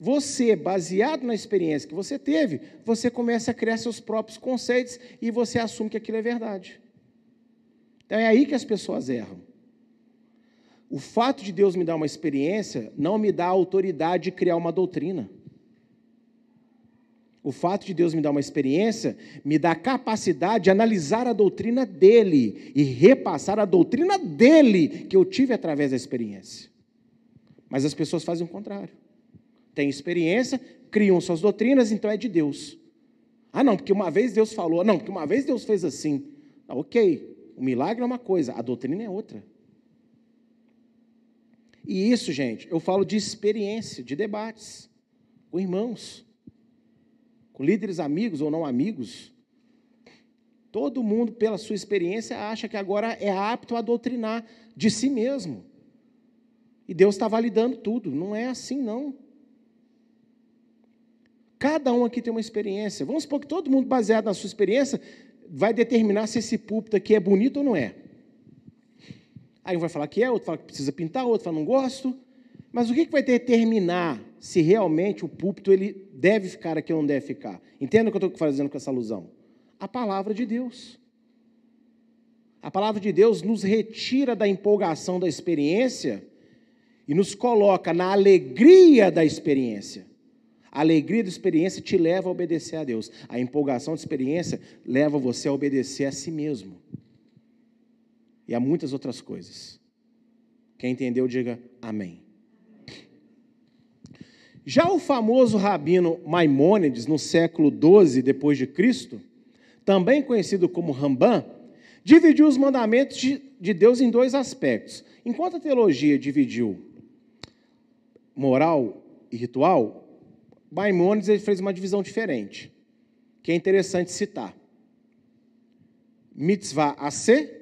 Você, baseado na experiência que você teve, você começa a criar seus próprios conceitos e você assume que aquilo é verdade. Então é aí que as pessoas erram. O fato de Deus me dar uma experiência não me dá a autoridade de criar uma doutrina. O fato de Deus me dar uma experiência me dá a capacidade de analisar a doutrina dele e repassar a doutrina dele que eu tive através da experiência. Mas as pessoas fazem o contrário. Têm experiência, criam suas doutrinas, então é de Deus. Ah, não, porque uma vez Deus falou, não, porque uma vez Deus fez assim. Ah, ok, o milagre é uma coisa, a doutrina é outra. E isso, gente, eu falo de experiência, de debates com irmãos, com líderes amigos ou não amigos. Todo mundo, pela sua experiência, acha que agora é apto a doutrinar de si mesmo. E Deus está validando tudo. Não é assim, não. Cada um aqui tem uma experiência. Vamos supor que todo mundo, baseado na sua experiência, vai determinar se esse púlpito aqui é bonito ou não é. Aí um vai falar que é, outro fala que precisa pintar, outro fala não gosto. Mas o que vai determinar se realmente o púlpito ele deve ficar aqui ou não deve ficar? Entenda o que eu estou fazendo com essa alusão? A palavra de Deus. A palavra de Deus nos retira da empolgação da experiência e nos coloca na alegria da experiência. A alegria da experiência te leva a obedecer a Deus. A empolgação da experiência leva você a obedecer a si mesmo e a muitas outras coisas. Quem entendeu, diga amém. Já o famoso rabino Maimônides, no século XII depois de Cristo, também conhecido como Rambam, dividiu os mandamentos de Deus em dois aspectos. Enquanto a teologia dividiu moral e ritual, Maimônides ele fez uma divisão diferente, que é interessante citar. Mitzvah a ser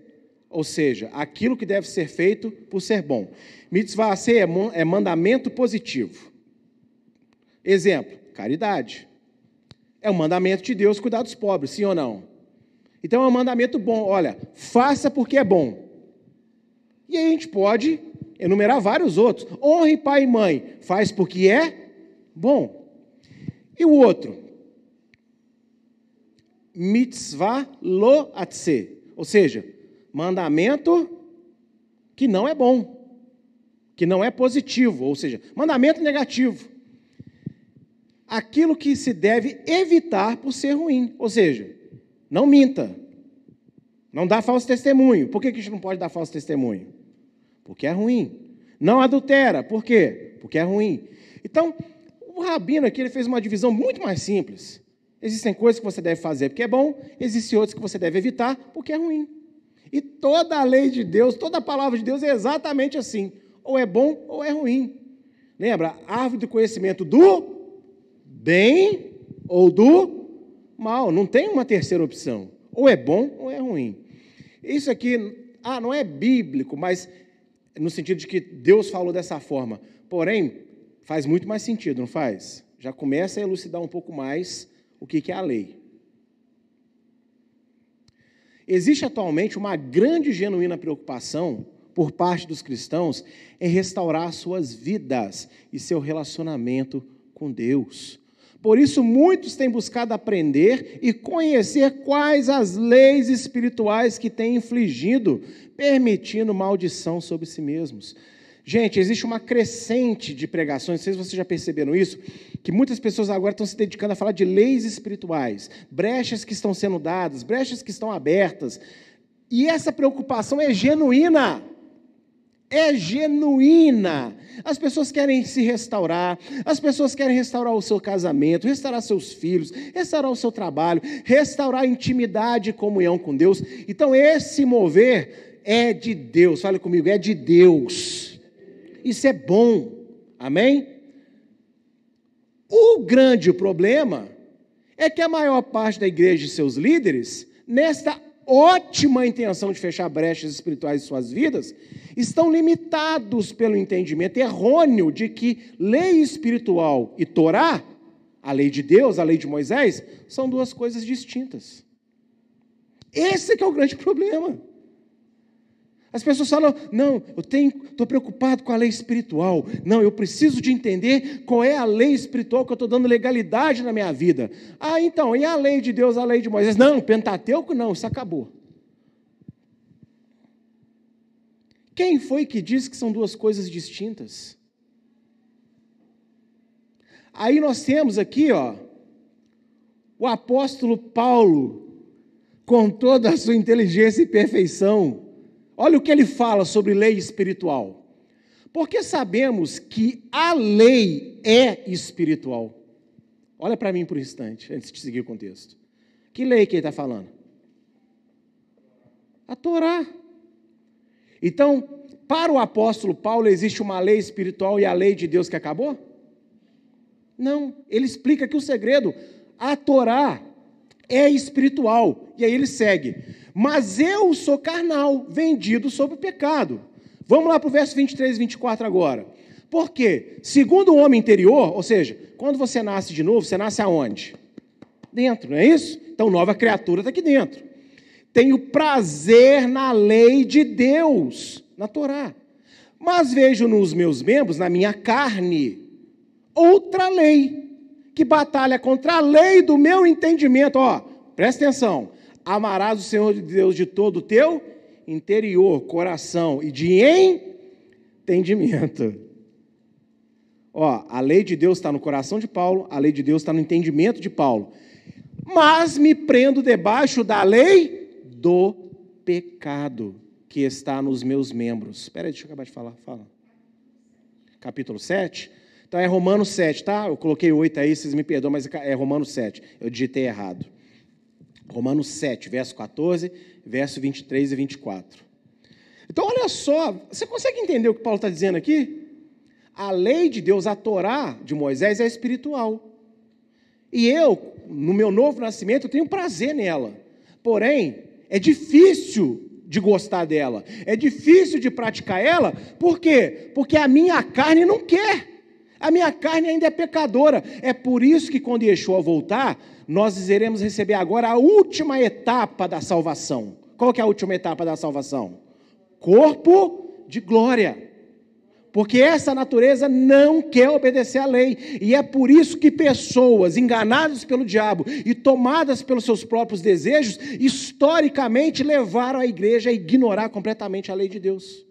ou seja, aquilo que deve ser feito por ser bom. Mitzvah ser é, é mandamento positivo. Exemplo, caridade. É um mandamento de Deus cuidar dos pobres, sim ou não? Então é um mandamento bom. Olha, faça porque é bom. E aí a gente pode enumerar vários outros. Honre pai e mãe, faz porque é bom. E o outro? Mitzvah lo atse, ou seja, mandamento que não é bom, que não é positivo, ou seja, mandamento negativo. Aquilo que se deve evitar por ser ruim, ou seja, não minta, não dá falso testemunho. Por que a gente não pode dar falso testemunho? Porque é ruim. Não adultera, por quê? Porque é ruim. Então, o rabino aqui ele fez uma divisão muito mais simples. Existem coisas que você deve fazer porque é bom, existem outras que você deve evitar porque é ruim. E toda a lei de Deus, toda a palavra de Deus é exatamente assim: ou é bom ou é ruim. Lembra? Árvore do conhecimento do bem ou do mal. Não tem uma terceira opção. Ou é bom ou é ruim. Isso aqui, ah, não é bíblico, mas no sentido de que Deus falou dessa forma. Porém, faz muito mais sentido, não faz? Já começa a elucidar um pouco mais o que é a lei. Existe atualmente uma grande e genuína preocupação por parte dos cristãos em restaurar suas vidas e seu relacionamento com Deus. Por isso, muitos têm buscado aprender e conhecer quais as leis espirituais que têm infligido, permitindo maldição sobre si mesmos. Gente, existe uma crescente de pregações, não sei se vocês já perceberam isso, que muitas pessoas agora estão se dedicando a falar de leis espirituais, brechas que estão sendo dadas, brechas que estão abertas. E essa preocupação é genuína. É genuína. As pessoas querem se restaurar, as pessoas querem restaurar o seu casamento, restaurar seus filhos, restaurar o seu trabalho, restaurar a intimidade e comunhão com Deus. Então, esse mover é de Deus. Fale comigo, é de Deus. Isso é bom. Amém? O grande problema é que a maior parte da igreja e seus líderes, nesta ótima intenção de fechar brechas espirituais em suas vidas, estão limitados pelo entendimento errôneo de que lei espiritual e Torá, a lei de Deus, a lei de Moisés, são duas coisas distintas. Esse é que é o grande problema. As pessoas falam: não, eu estou preocupado com a lei espiritual. Não, eu preciso de entender qual é a lei espiritual que eu estou dando legalidade na minha vida. Ah, então, e a lei de Deus, a lei de Moisés? Não, Pentateuco não, isso acabou. Quem foi que disse que são duas coisas distintas? Aí nós temos aqui, ó, o apóstolo Paulo, com toda a sua inteligência e perfeição, Olha o que ele fala sobre lei espiritual. Porque sabemos que a lei é espiritual. Olha para mim por um instante, antes de seguir o contexto. Que lei que ele está falando? A Torá. Então, para o apóstolo Paulo, existe uma lei espiritual e a lei de Deus que acabou? Não. Ele explica que o segredo, a Torá é espiritual. E aí ele segue. Mas eu sou carnal, vendido sob o pecado. Vamos lá para o verso 23 e 24 agora. Por quê? Segundo o homem interior, ou seja, quando você nasce de novo, você nasce aonde? Dentro, não é isso? Então, nova criatura está aqui dentro. Tenho prazer na lei de Deus, na Torá. Mas vejo nos meus membros, na minha carne, outra lei, que batalha contra a lei do meu entendimento. Ó, presta atenção. Amarás o Senhor de Deus de todo o teu interior, coração e de entendimento. Ó, a lei de Deus está no coração de Paulo, a lei de Deus está no entendimento de Paulo. Mas me prendo debaixo da lei do pecado que está nos meus membros. Espera aí, deixa eu acabar de falar. Fala. Capítulo 7. Então é Romanos 7, tá? Eu coloquei 8 aí, vocês me perdoam, mas é Romanos 7. Eu digitei errado. Romanos 7, verso 14, verso 23 e 24. Então, olha só, você consegue entender o que Paulo está dizendo aqui? A lei de Deus, a Torá de Moisés é espiritual. E eu, no meu novo nascimento, tenho prazer nela. Porém, é difícil de gostar dela. É difícil de praticar ela. Por quê? Porque a minha carne não quer. A minha carne ainda é pecadora. É por isso que quando Yeshua voltar, nós iremos receber agora a última etapa da salvação. Qual que é a última etapa da salvação? Corpo de glória. Porque essa natureza não quer obedecer à lei. E é por isso que pessoas enganadas pelo diabo e tomadas pelos seus próprios desejos, historicamente levaram a igreja a ignorar completamente a lei de Deus.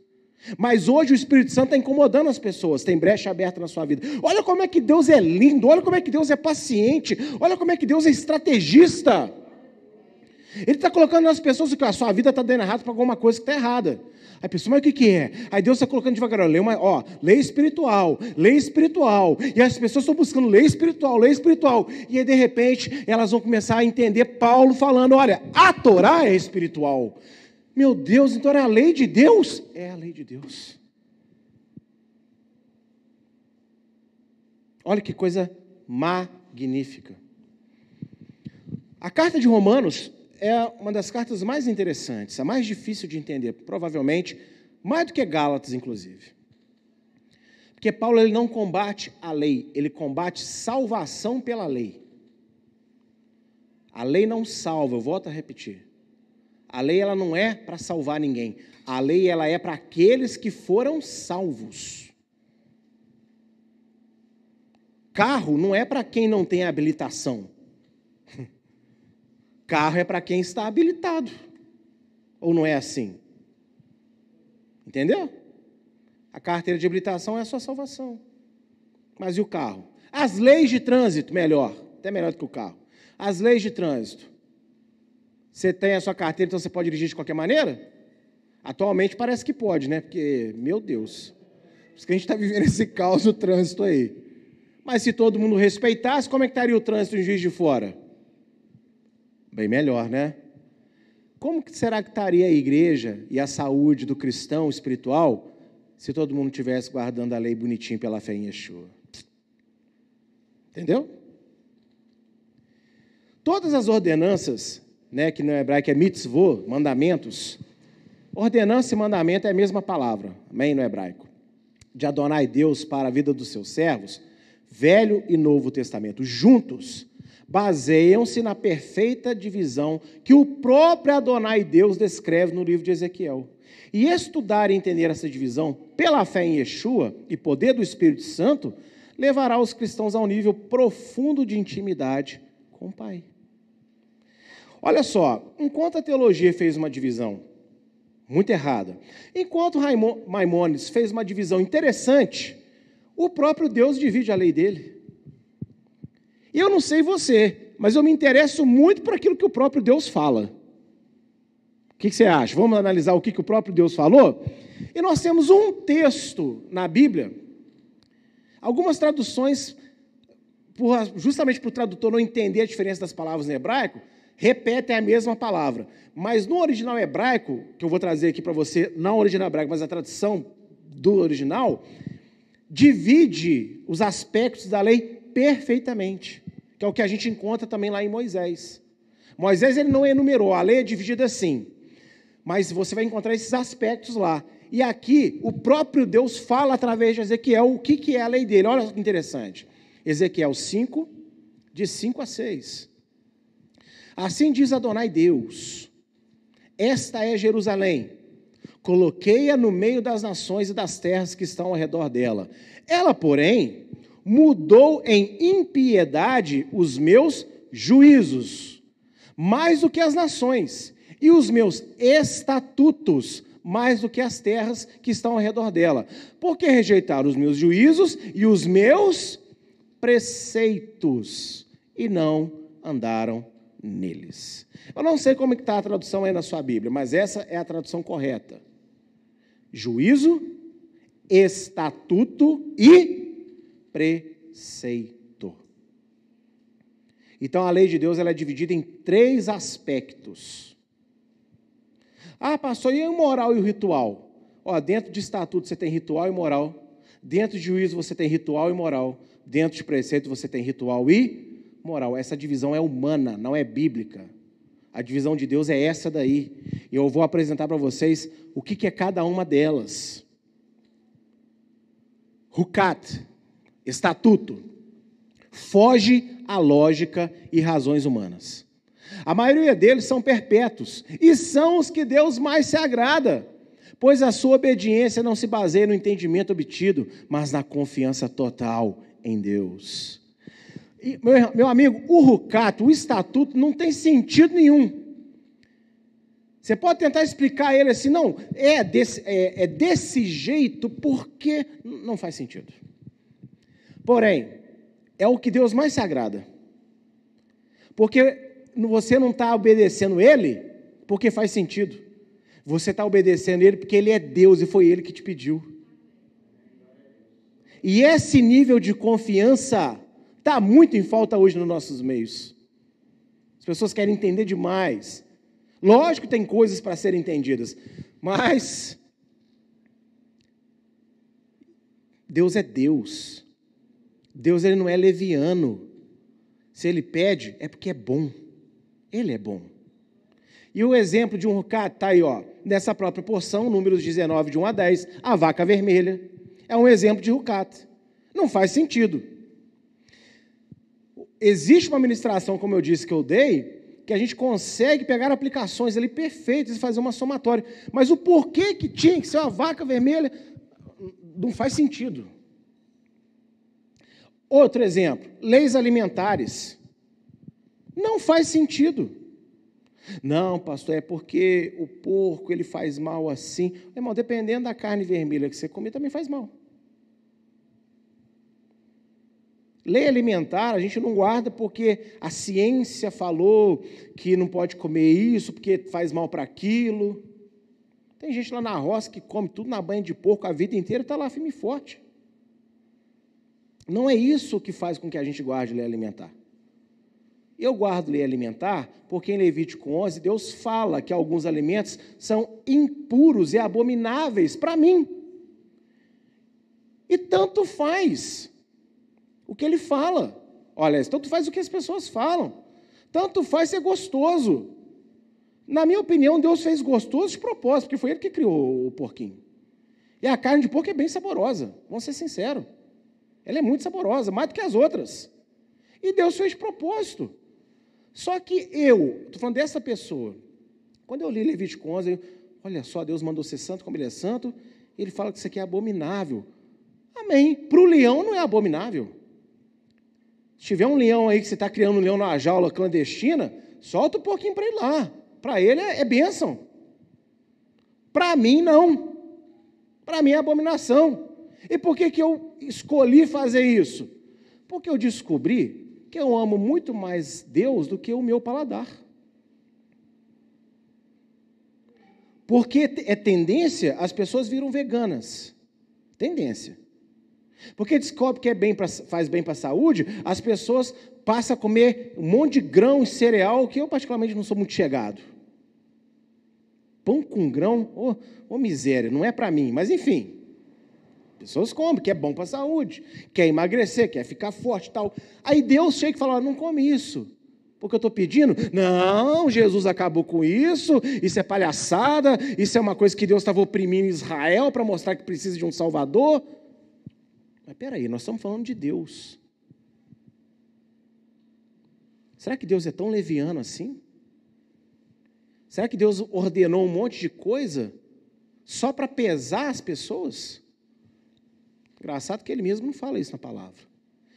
Mas hoje o Espírito Santo está incomodando as pessoas, tem brecha aberta na sua vida. Olha como é que Deus é lindo, olha como é que Deus é paciente, olha como é que Deus é estrategista. Ele está colocando nas pessoas que a sua vida está dando errado para alguma coisa que está errada. Aí a pessoa, mas o que, que é? Aí Deus está colocando devagar, ó, lei, uma, ó, lei espiritual, lei espiritual. E as pessoas estão buscando lei espiritual, lei espiritual. E aí, de repente, elas vão começar a entender Paulo falando: olha, a Torá é espiritual. Meu Deus, então é a lei de Deus? É a lei de Deus. Olha que coisa magnífica. A carta de Romanos é uma das cartas mais interessantes, a mais difícil de entender, provavelmente, mais do que Gálatas, inclusive. Porque Paulo ele não combate a lei, ele combate salvação pela lei. A lei não salva, eu volto a repetir. A lei ela não é para salvar ninguém. A lei ela é para aqueles que foram salvos. Carro não é para quem não tem habilitação. Carro é para quem está habilitado. Ou não é assim? Entendeu? A carteira de habilitação é a sua salvação. Mas e o carro? As leis de trânsito, melhor, até melhor do que o carro. As leis de trânsito. Você tem a sua carteira, então você pode dirigir de qualquer maneira? Atualmente parece que pode, né? Porque, meu Deus, por isso que a gente está vivendo esse caos no trânsito aí. Mas se todo mundo respeitasse, como é que estaria o trânsito em Juiz de Fora? Bem melhor, né? como será que estaria a igreja e a saúde do cristão espiritual se todo mundo estivesse guardando a lei bonitinho pela fé em Yeshua? Entendeu? Todas as ordenanças, né, que no hebraico é mitzvot, mandamentos, ordenança e mandamento é a mesma palavra, amém, no hebraico. De Adonai Deus para a vida dos seus servos, Velho e Novo Testamento, juntos, baseiam-se na perfeita divisão que o próprio Adonai Deus descreve no livro de Ezequiel. E estudar e entender essa divisão pela fé em Yeshua e poder do Espírito Santo levará os cristãos a um nível profundo de intimidade com o Pai. Olha só, enquanto a teologia fez uma divisão muito errada, enquanto Maimônides fez uma divisão interessante, o próprio Deus divide a lei dele. E eu não sei você, mas eu me interesso muito por aquilo que o próprio Deus fala. O que, você acha? Vamos analisar o que, o próprio Deus falou? E nós temos um texto na Bíblia, algumas traduções, justamente para o tradutor não entender a diferença das palavras em hebraico, repetem a mesma palavra. Mas no original hebraico, que eu vou trazer aqui para você, não o original hebraico, mas a tradução do original, divide os aspectos da lei perfeitamente que é o que a gente encontra também lá em Moisés. Moisés ele não enumerou, a lei é dividida assim, mas você vai encontrar esses aspectos lá. E aqui, o próprio Deus fala através de Ezequiel o que, que é a lei dele. Olha que interessante. Ezequiel 5, de 5 a 6. Assim diz Adonai Deus: Esta é Jerusalém. Coloquei-a no meio das nações e das terras que estão ao redor dela. Ela, porém, mudou em impiedade os meus juízos, mais do que as nações, e os meus estatutos, mais do que as terras que estão ao redor dela. Porque rejeitaram os meus juízos e os meus preceitos, e não andaram neles. Eu não sei como está a tradução aí na sua Bíblia, mas essa é a tradução correta. Juízo, estatuto e preceito. Então a lei de Deus ela é dividida em três aspectos. Ah, pastor, e o moral e o ritual? Ó, dentro de estatuto você tem ritual e moral. Dentro de juízo você tem ritual e moral. Dentro de preceito você tem ritual e moral. Essa divisão é humana, não é bíblica. A divisão de Deus é essa daí. E eu vou apresentar para vocês o que, que é cada uma delas. Rukat, estatuto, foge à lógica e razões humanas. A maioria deles são perpétuos e são os que Deus mais se agrada, pois a sua obediência não se baseia no entendimento obtido, mas na confiança total em Deus. Meu, meu amigo, o rucato, o estatuto, não tem sentido nenhum. Você pode tentar explicar ele assim, não, é desse, é, é desse jeito porque não faz sentido. Porém, é o que Deus mais se agrada. Porque você não está obedecendo Ele porque faz sentido. Você está obedecendo Ele porque Ele é Deus e foi Ele que te pediu. E esse nível de confiança está muito em falta hoje nos nossos meios. As pessoas querem entender demais. Lógico que tem coisas para serem entendidas, mas Deus é Deus. Deus ele não é leviano. Se ele pede, é porque é bom. Ele é bom. E o exemplo de um rucat está aí, ó, nessa própria porção, números 19, de 1 a 10, a vaca vermelha. É um exemplo de rucat. Não faz sentido. Existe uma ministração, como eu disse, que eu dei, que a gente consegue pegar aplicações ali perfeitas e fazer uma somatória. Mas o porquê que tinha que ser uma vaca vermelha não faz sentido. Outro exemplo, leis alimentares. Não faz sentido. Não, pastor, é porque o porco ele faz mal assim. Irmão, dependendo da carne vermelha que você come, também faz mal. Lei alimentar a gente não guarda porque a ciência falou que não pode comer isso, porque faz mal para aquilo. Tem gente lá na roça que come tudo na banha de porco a vida inteira está lá firme e forte. Não é isso que faz com que a gente guarde lei alimentar. Eu guardo lei alimentar porque em Levítico 11 Deus fala que alguns alimentos são impuros e abomináveis para mim. E tanto faz o que ele fala. Olha, tanto faz o que as pessoas falam. Tanto faz ser gostoso. Na minha opinião, Deus fez gostoso de propósito, porque foi Ele que criou o porquinho. E a carne de porco é bem saborosa, vamos ser sinceros. Ela é muito saborosa, mais do que as outras. E Deus fez de propósito. Só que eu, estou falando dessa pessoa, quando eu li Levítico 11, eu, olha só, Deus mandou ser santo como ele é santo, ele fala que isso aqui é abominável. Amém. Para o leão não é abominável. Se tiver um leão aí que você está criando um leão numa jaula clandestina, solta um pouquinho para ele lá. Para ele é, é bênção. Para mim, não. Para mim é abominação. E por que, que eu escolhi fazer isso? Porque eu descobri que eu amo muito mais Deus do que o meu paladar. Porque é tendência, as pessoas viram veganas. Tendência. Porque descobre que é bem pra, faz bem para a saúde, as pessoas passam a comer um monte de grão e cereal que eu particularmente não sou muito chegado. Pão com grão, ô oh, oh, miséria, não é para mim, mas enfim. Pessoas comem, que é bom para a saúde, quer emagrecer, quer ficar forte tal. Aí Deus chega e fala: não come isso. Porque eu estou pedindo? Não, Jesus acabou com isso, isso é palhaçada, isso é uma coisa que Deus estava oprimindo Israel para mostrar que precisa de um Salvador. Mas peraí, nós estamos falando de Deus. Será que Deus é tão leviano assim? Será que Deus ordenou um monte de coisa só para pesar as pessoas? Engraçado que ele mesmo não fala isso na palavra.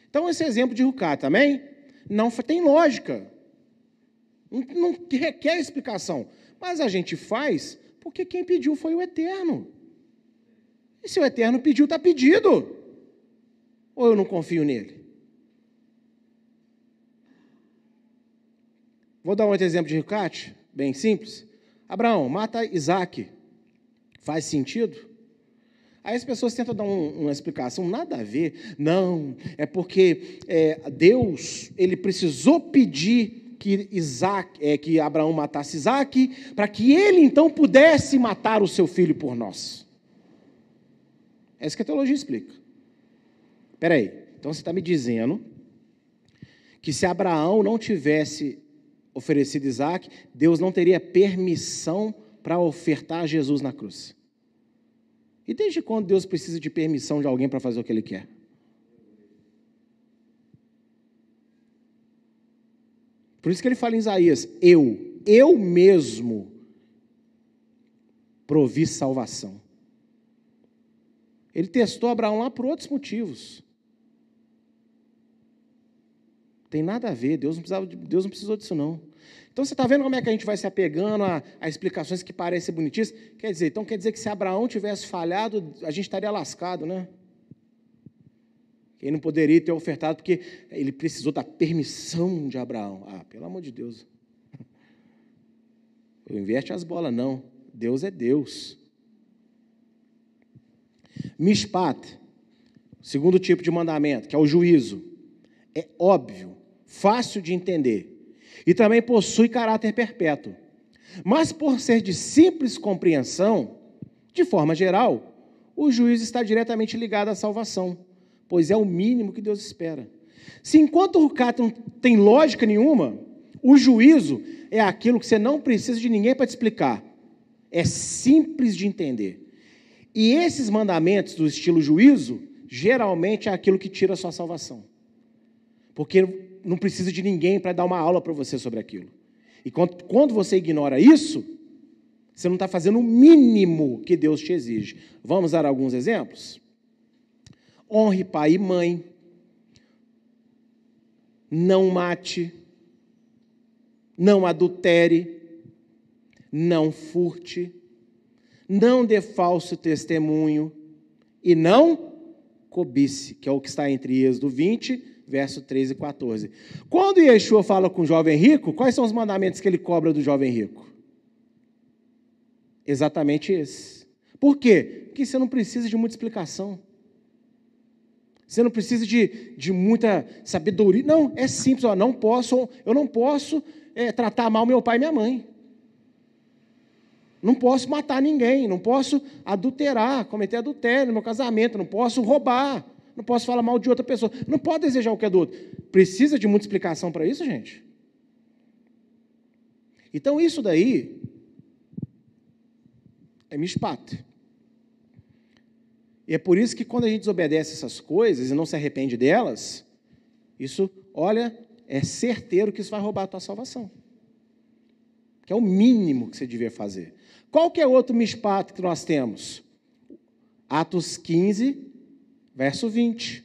Então, esse exemplo de Rucá também não tem lógica. Não, não requer explicação. Mas a gente faz porque quem pediu foi o Eterno. E se o Eterno pediu, está pedido. Ou eu não confio nele? Vou dar um outro exemplo de Ricate, bem simples. Abraão, mata Isaac. Faz sentido? Aí as pessoas tentam dar um, uma explicação, nada a ver. Não, é porque é, Deus ele precisou pedir que Isaac, é, que Abraão matasse Isaac, para que ele então pudesse matar o seu filho por nós. É isso que a teologia explica. Espera aí, então você está me dizendo que se Abraão não tivesse oferecido Isaac, Deus não teria permissão para ofertar Jesus na cruz. E desde quando Deus precisa de permissão de alguém para fazer o que Ele quer? Por isso que ele fala em Isaías: Eu, eu mesmo provi salvação. Ele testou Abraão lá por outros motivos. Tem nada a ver, Deus não, precisava, Deus não precisou disso, não. Então você está vendo como é que a gente vai se apegando a, a, explicações que parecem bonitinhas? Quer dizer, então quer dizer que se Abraão tivesse falhado, a gente estaria lascado, né? Ele não poderia ter ofertado porque ele precisou da permissão de Abraão. Ah, pelo amor de Deus. Eu inverte as bolas, não. Deus é Deus. Mishpat, segundo tipo de mandamento, que é o juízo. É óbvio, fácil de entender e também possui caráter perpétuo. Mas por ser de simples compreensão, de forma geral, o juízo está diretamente ligado à salvação, pois é o mínimo que Deus espera. Se enquanto o rucato não tem lógica nenhuma, o juízo é aquilo que você não precisa de ninguém para te explicar. É simples de entender. E esses mandamentos do estilo juízo, geralmente é aquilo que tira a sua salvação. Porque não precisa de ninguém para dar uma aula para você sobre aquilo. E quando, quando você ignora isso, você não está fazendo o mínimo que Deus te exige. Vamos dar alguns exemplos? Honre pai e mãe. Não mate. Não adultere. Não furte. Não dê falso testemunho. E não cobice, que é o que está entre Êxodo 20 verso 13 e 14. Quando Yeshua fala com o jovem rico, quais são os mandamentos que ele cobra do jovem rico? Exatamente esse. Por quê? Porque você não precisa de muita explicação. Você não precisa de, de muita sabedoria. Não, é simples. Ó, não posso, eu não posso é, tratar mal meu pai e minha mãe. Não posso matar ninguém, não posso adulterar, cometer adultério no meu casamento, não posso roubar, não posso falar mal de outra pessoa, não pode desejar o que é do outro. Precisa de muita explicação para isso, gente? Então, isso daí é mishpat. E é por isso que quando a gente desobedece essas coisas e não se arrepende delas, isso, olha, é certeiro que isso vai roubar a tua salvação. Que é o mínimo que você devia fazer. Qual que é outro mishpat que nós temos? Atos 15, verso 20.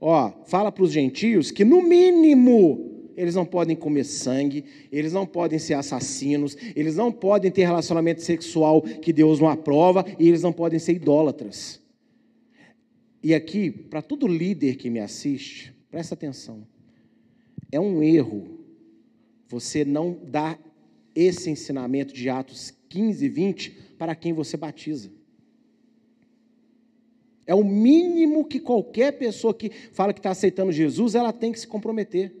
Ó, fala para os gentios que no mínimo eles não podem comer sangue, eles não podem ser assassinos, eles não podem ter relacionamento sexual que Deus não aprova e eles não podem ser idólatras. E aqui, para todo líder que me assiste, presta atenção. É um erro você não dar esse ensinamento de Atos 15 e 20 para quem você batiza. É o mínimo que qualquer pessoa que fala que está aceitando Jesus, ela tem que se comprometer.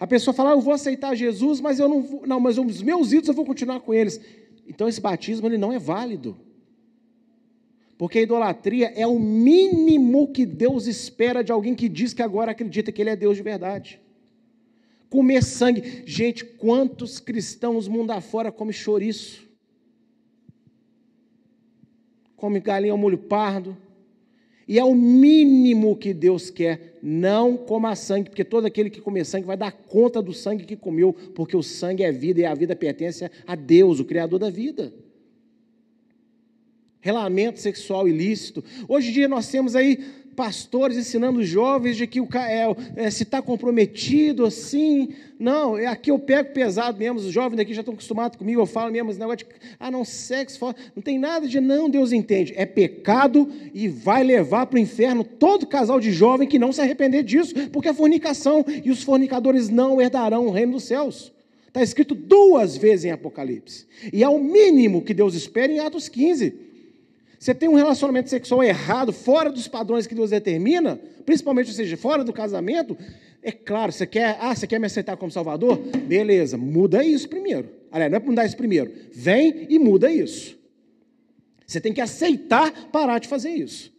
A pessoa fala, ah, eu vou aceitar Jesus, mas eu não vou, não, mas os meus ídolos eu vou continuar com eles. Então esse batismo ele não é válido. Porque a idolatria é o mínimo que Deus espera de alguém que diz que agora acredita que ele é Deus de verdade. Comer sangue. Gente, quantos cristãos mundo afora comem chouriço? Come galinha ao molho pardo, e é o mínimo que Deus quer. Não coma sangue, porque todo aquele que comer sangue vai dar conta do sangue que comeu, porque o sangue é vida e a vida pertence a Deus, o Criador da vida. Relamento sexual ilícito. Hoje em dia nós temos aí pastores ensinando jovens de que o é, é, se está comprometido assim. Não, é, aqui eu pego pesado mesmo, os jovens daqui já estão acostumados comigo, eu falo mesmo esse negócio de, ah, não, sexo, não tem nada de não, Deus entende. É pecado e vai levar para o inferno todo casal de jovem que não se arrepender disso, porque é fornicação, e os fornicadores não herdarão o reino dos céus. Está escrito duas vezes em Apocalipse. E é o mínimo que Deus espera em Atos 15. Você tem um relacionamento sexual errado, fora dos padrões que Deus determina, principalmente, ou seja, fora do casamento, é claro, você quer, ah, você quer me aceitar como Salvador? Beleza, muda isso primeiro. Aliás, não é para mudar isso primeiro. Vem e muda isso. Você tem que aceitar parar de fazer isso.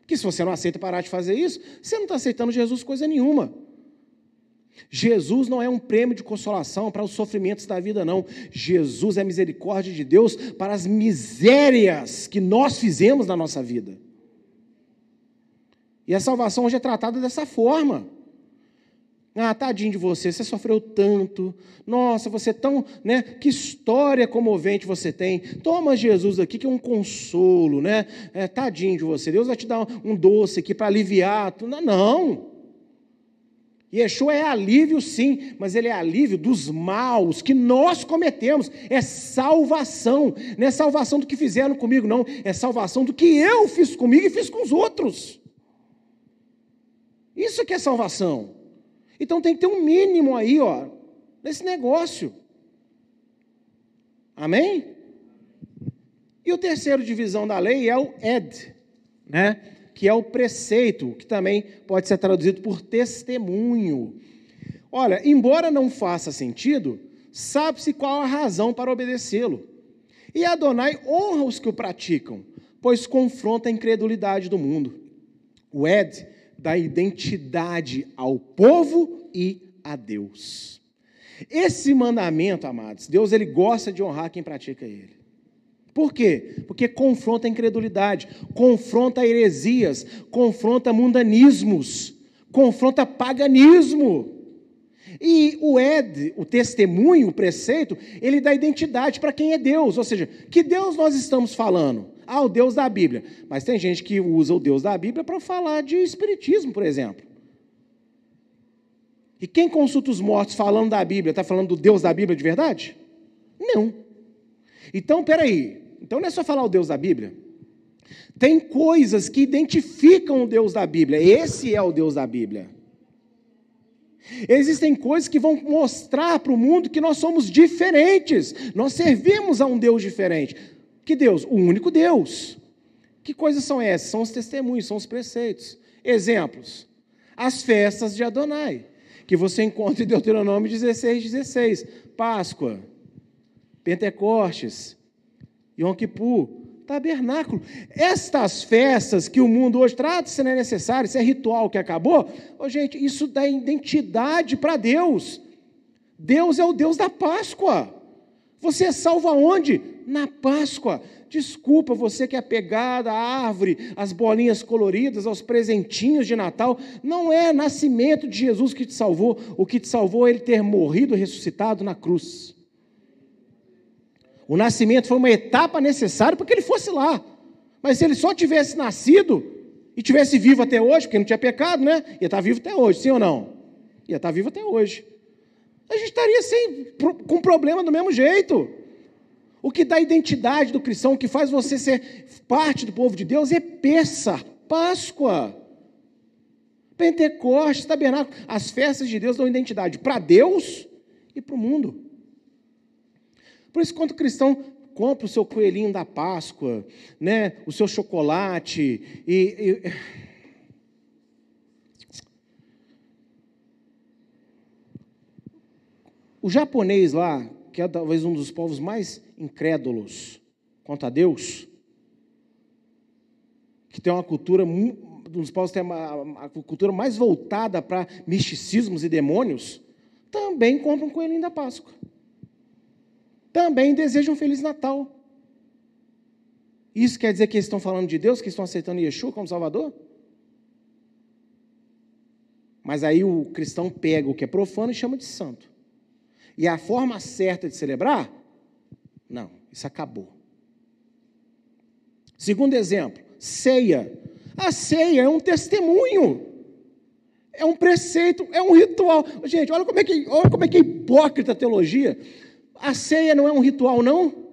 Porque se você não aceita parar de fazer isso, você não está aceitando Jesus coisa nenhuma. Jesus não é um prêmio de consolação para os sofrimentos da vida, não. Jesus é misericórdia de Deus para as misérias que nós fizemos na nossa vida. E a salvação hoje é tratada dessa forma. Ah, tadinho de você, você sofreu tanto. Nossa, você é tão, né? Que história comovente você tem. Toma Jesus aqui, que é um consolo, né? É, tadinho de você. Deus vai te dar um doce aqui para aliviar. Não, não. Yeshua é alívio, sim, mas ele é alívio dos maus que nós cometemos. É salvação. Não é salvação do que fizeram comigo, não. É salvação do que eu fiz comigo e fiz com os outros. Isso que é salvação. Então tem que ter um mínimo aí, ó, nesse negócio. Amém? E o terceiro divisão da lei é o ed, né? Que é o preceito, que também pode ser traduzido por testemunho. Olha, embora não faça sentido, sabe-se qual a razão para obedecê-lo. E Adonai honra os que o praticam, pois confronta a incredulidade do mundo. O Ed dá identidade ao povo e a Deus. Esse mandamento, amados, Deus ele gosta de honrar quem pratica ele. Por quê? Porque confronta a incredulidade, confronta heresias, confronta mundanismos, confronta paganismo. E o Ed, o testemunho, o preceito, ele dá identidade para quem é Deus. Ou seja, que Deus nós estamos falando? Ah, o Deus da Bíblia. Mas tem gente que usa o Deus da Bíblia para falar de espiritismo, por exemplo. E quem consulta os mortos falando da Bíblia, está falando do Deus da Bíblia de verdade? Não. Então, peraí, então não é só falar o Deus da Bíblia. Tem coisas que identificam o Deus da Bíblia. Esse é o Deus da Bíblia. Existem coisas que vão mostrar para o mundo que nós somos diferentes. Nós servimos a um Deus diferente. Que Deus? O único Deus. Que coisas são essas? São os testemunhos, são os preceitos. Exemplos: as festas de Adonai, que você encontra em Deuteronômio 16, 16. Páscoa, Pentecostes, Yom Kippur, tabernáculo. Estas festas que o mundo hoje trata, se não é necessário, se é ritual que acabou, oh, gente, isso dá identidade para Deus. Deus é o Deus da Páscoa. Você é salvo aonde? Na Páscoa. Desculpa, você que é apegado à árvore, às bolinhas coloridas, aos presentinhos de Natal. Não é nascimento de Jesus que te salvou. O que te salvou é ele ter morrido e ressuscitado na cruz. O nascimento foi uma etapa necessária para que ele fosse lá. Mas se ele só tivesse nascido e tivesse vivo até hoje, porque não tinha pecado, né? Ia estar vivo até hoje, sim ou não? Ia estar vivo até hoje. A gente estaria sem, com problema do mesmo jeito. O que dá a identidade do cristão, o que faz você ser parte do povo de Deus é peça, Páscoa, Pentecostes, Tabernáculo. As festas de Deus dão identidade para Deus e para o mundo. Por isso, quando o cristão compra o seu coelhinho da Páscoa, né, o seu chocolate e, e... o japonês lá, que é talvez um dos povos mais incrédulos quanto a Deus, que tem uma cultura, um dos povos tem a cultura mais voltada para misticismos e demônios, também compra um coelhinho da Páscoa também desejam um Feliz Natal. Isso quer dizer que eles estão falando de Deus, que estão aceitando Yeshua como Salvador? Mas aí o cristão pega o que é profano e chama de santo. E a forma certa de celebrar? Não, isso acabou. Segundo exemplo, ceia. A ceia é um testemunho. É um preceito, é um ritual. Gente, olha como é que, olha como é, que é hipócrita a teologia. A ceia não é um ritual, não?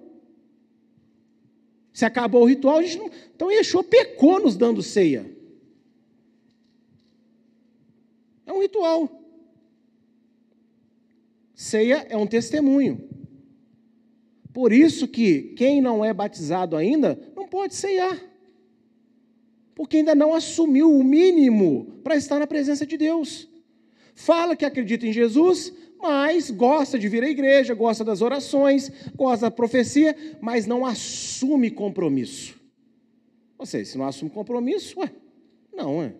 Se acabou o ritual, a gente não... então Yeshua pecou nos dando ceia. É um ritual. Ceia é um testemunho. Por isso que quem não é batizado ainda não pode ceiar. Porque ainda não assumiu o mínimo para estar na presença de Deus. Fala que acredita em Jesus, mas gosta de vir à igreja, gosta das orações, gosta da profecia, mas não assume compromisso. Você, se não assume compromisso, ué, não, é.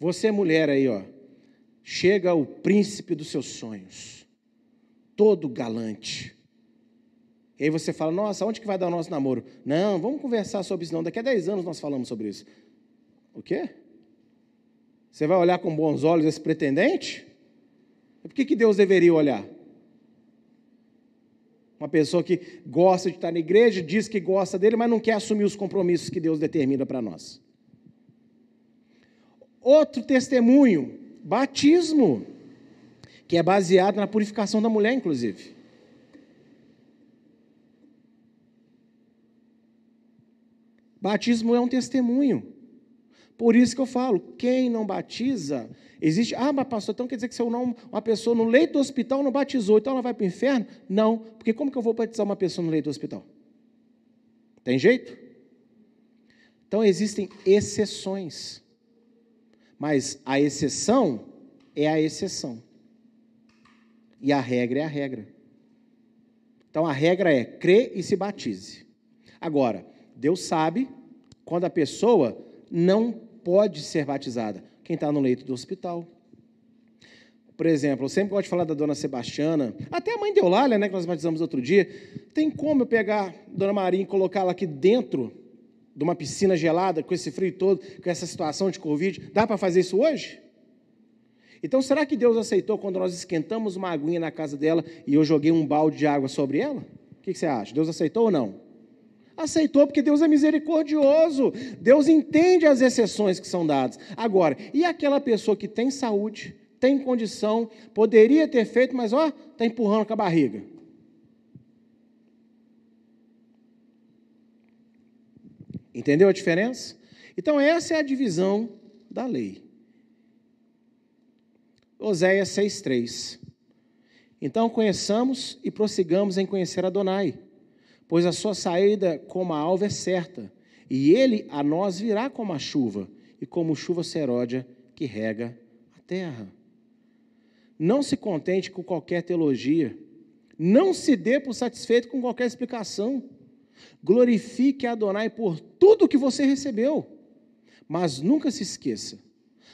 Você, mulher aí, ó, chega o príncipe dos seus sonhos, todo galante. E aí você fala, nossa, onde que vai dar o nosso namoro? Não, vamos conversar sobre isso não, daqui a 10 anos nós falamos sobre isso. O quê? Você vai olhar com bons olhos esse pretendente? Por que, que Deus deveria olhar? Uma pessoa que gosta de estar na igreja, diz que gosta dele, mas não quer assumir os compromissos que Deus determina para nós. Outro testemunho, batismo, que é baseado na purificação da mulher, inclusive. Batismo é um testemunho. Por isso que eu falo, quem não batiza, existe. Ah, mas pastor, então quer dizer que se eu não, uma pessoa no leito do hospital não batizou, então ela vai para o inferno? Não, porque como que eu vou batizar uma pessoa no leito do hospital? Tem jeito? Então existem exceções. Mas a exceção é a exceção. E a regra é a regra. Então a regra é crê e se batize. Agora, Deus sabe quando a pessoa não pode ser batizada? Quem está no leito do hospital. Por exemplo, eu sempre gosto de falar da dona Sebastiana, até a mãe de Eulália, né, que nós batizamos outro dia. Tem como eu pegar dona Maria e colocá-la aqui dentro de uma piscina gelada, com esse frio todo, com essa situação de Covid? Dá para fazer isso hoje? Então, será que Deus aceitou quando nós esquentamos uma aguinha na casa dela e eu joguei um balde de água sobre ela? O que você acha? Deus aceitou ou não? Aceitou porque Deus é misericordioso. Deus entende as exceções que são dadas. Agora, e aquela pessoa que tem saúde, tem condição, poderia ter feito, mas ó, está empurrando com a barriga. Entendeu a diferença? Então, essa é a divisão da lei. Oséias 6,3. Então, conheçamos e prossigamos em conhecer Adonai pois a sua saída como a alva é certa, e ele a nós virá como a chuva, e como chuva seródia que rega a terra. Não se contente com qualquer teologia, não se dê por satisfeito com qualquer explicação. Glorifique a Adonai por tudo que você recebeu, mas nunca se esqueça: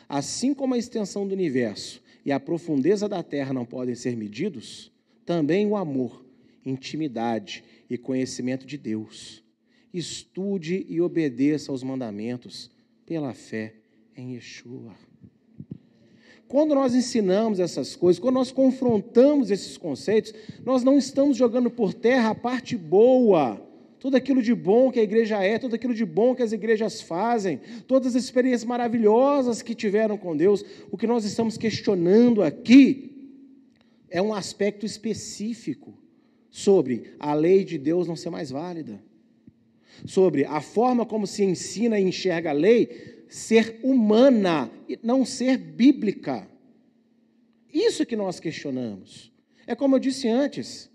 assim como a extensão do universo e a profundeza da terra não podem ser medidos, também o amor, intimidade e conhecimento de Deus. Estude e obedeça aos mandamentos pela fé em Yeshua. Quando nós ensinamos essas coisas, quando nós confrontamos esses conceitos, nós não estamos jogando por terra a parte boa, tudo aquilo de bom que a igreja é, tudo aquilo de bom que as igrejas fazem, todas as experiências maravilhosas que tiveram com Deus. O que nós estamos questionando aqui é um aspecto específico sobre a lei de Deus não ser mais válida, sobre a forma como se ensina e enxerga a lei ser humana e não ser bíblica. Isso que nós questionamos. É como eu disse antes.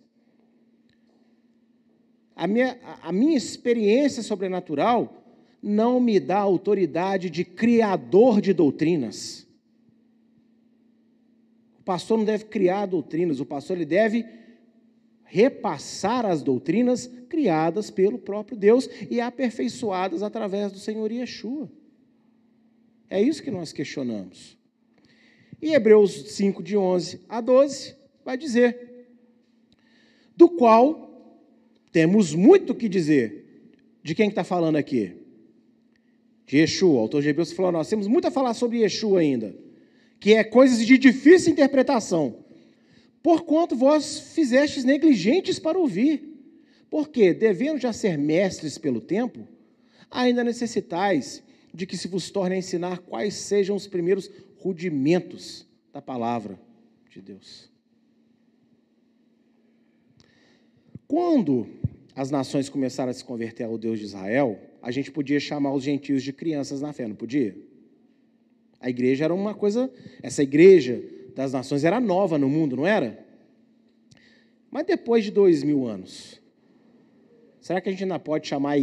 A minha, a minha experiência sobrenatural não me dá autoridade de criador de doutrinas. O pastor não deve criar doutrinas, o pastor ele deve repassar as doutrinas criadas pelo próprio Deus e aperfeiçoadas através do Senhor Yeshua. É isso que nós questionamos. E Hebreus 5, de 11 a 12, vai dizer: do qual temos muito que dizer. De quem está falando aqui? De Yeshua. O autor de Hebreus falou: nós temos muito a falar sobre Yeshua ainda, que é coisas de difícil interpretação. Porquanto vós fizestes negligentes para ouvir. Porque, devendo já ser mestres pelo tempo, ainda necessitais de que se vos torne a ensinar quais sejam os primeiros rudimentos da palavra de Deus. Quando as nações começaram a se converter ao Deus de Israel, a gente podia chamar os gentios de crianças na fé, não podia? A igreja era uma coisa, essa igreja das nações era nova no mundo, não era? Mas depois de dois mil anos, será que a gente ainda pode chamar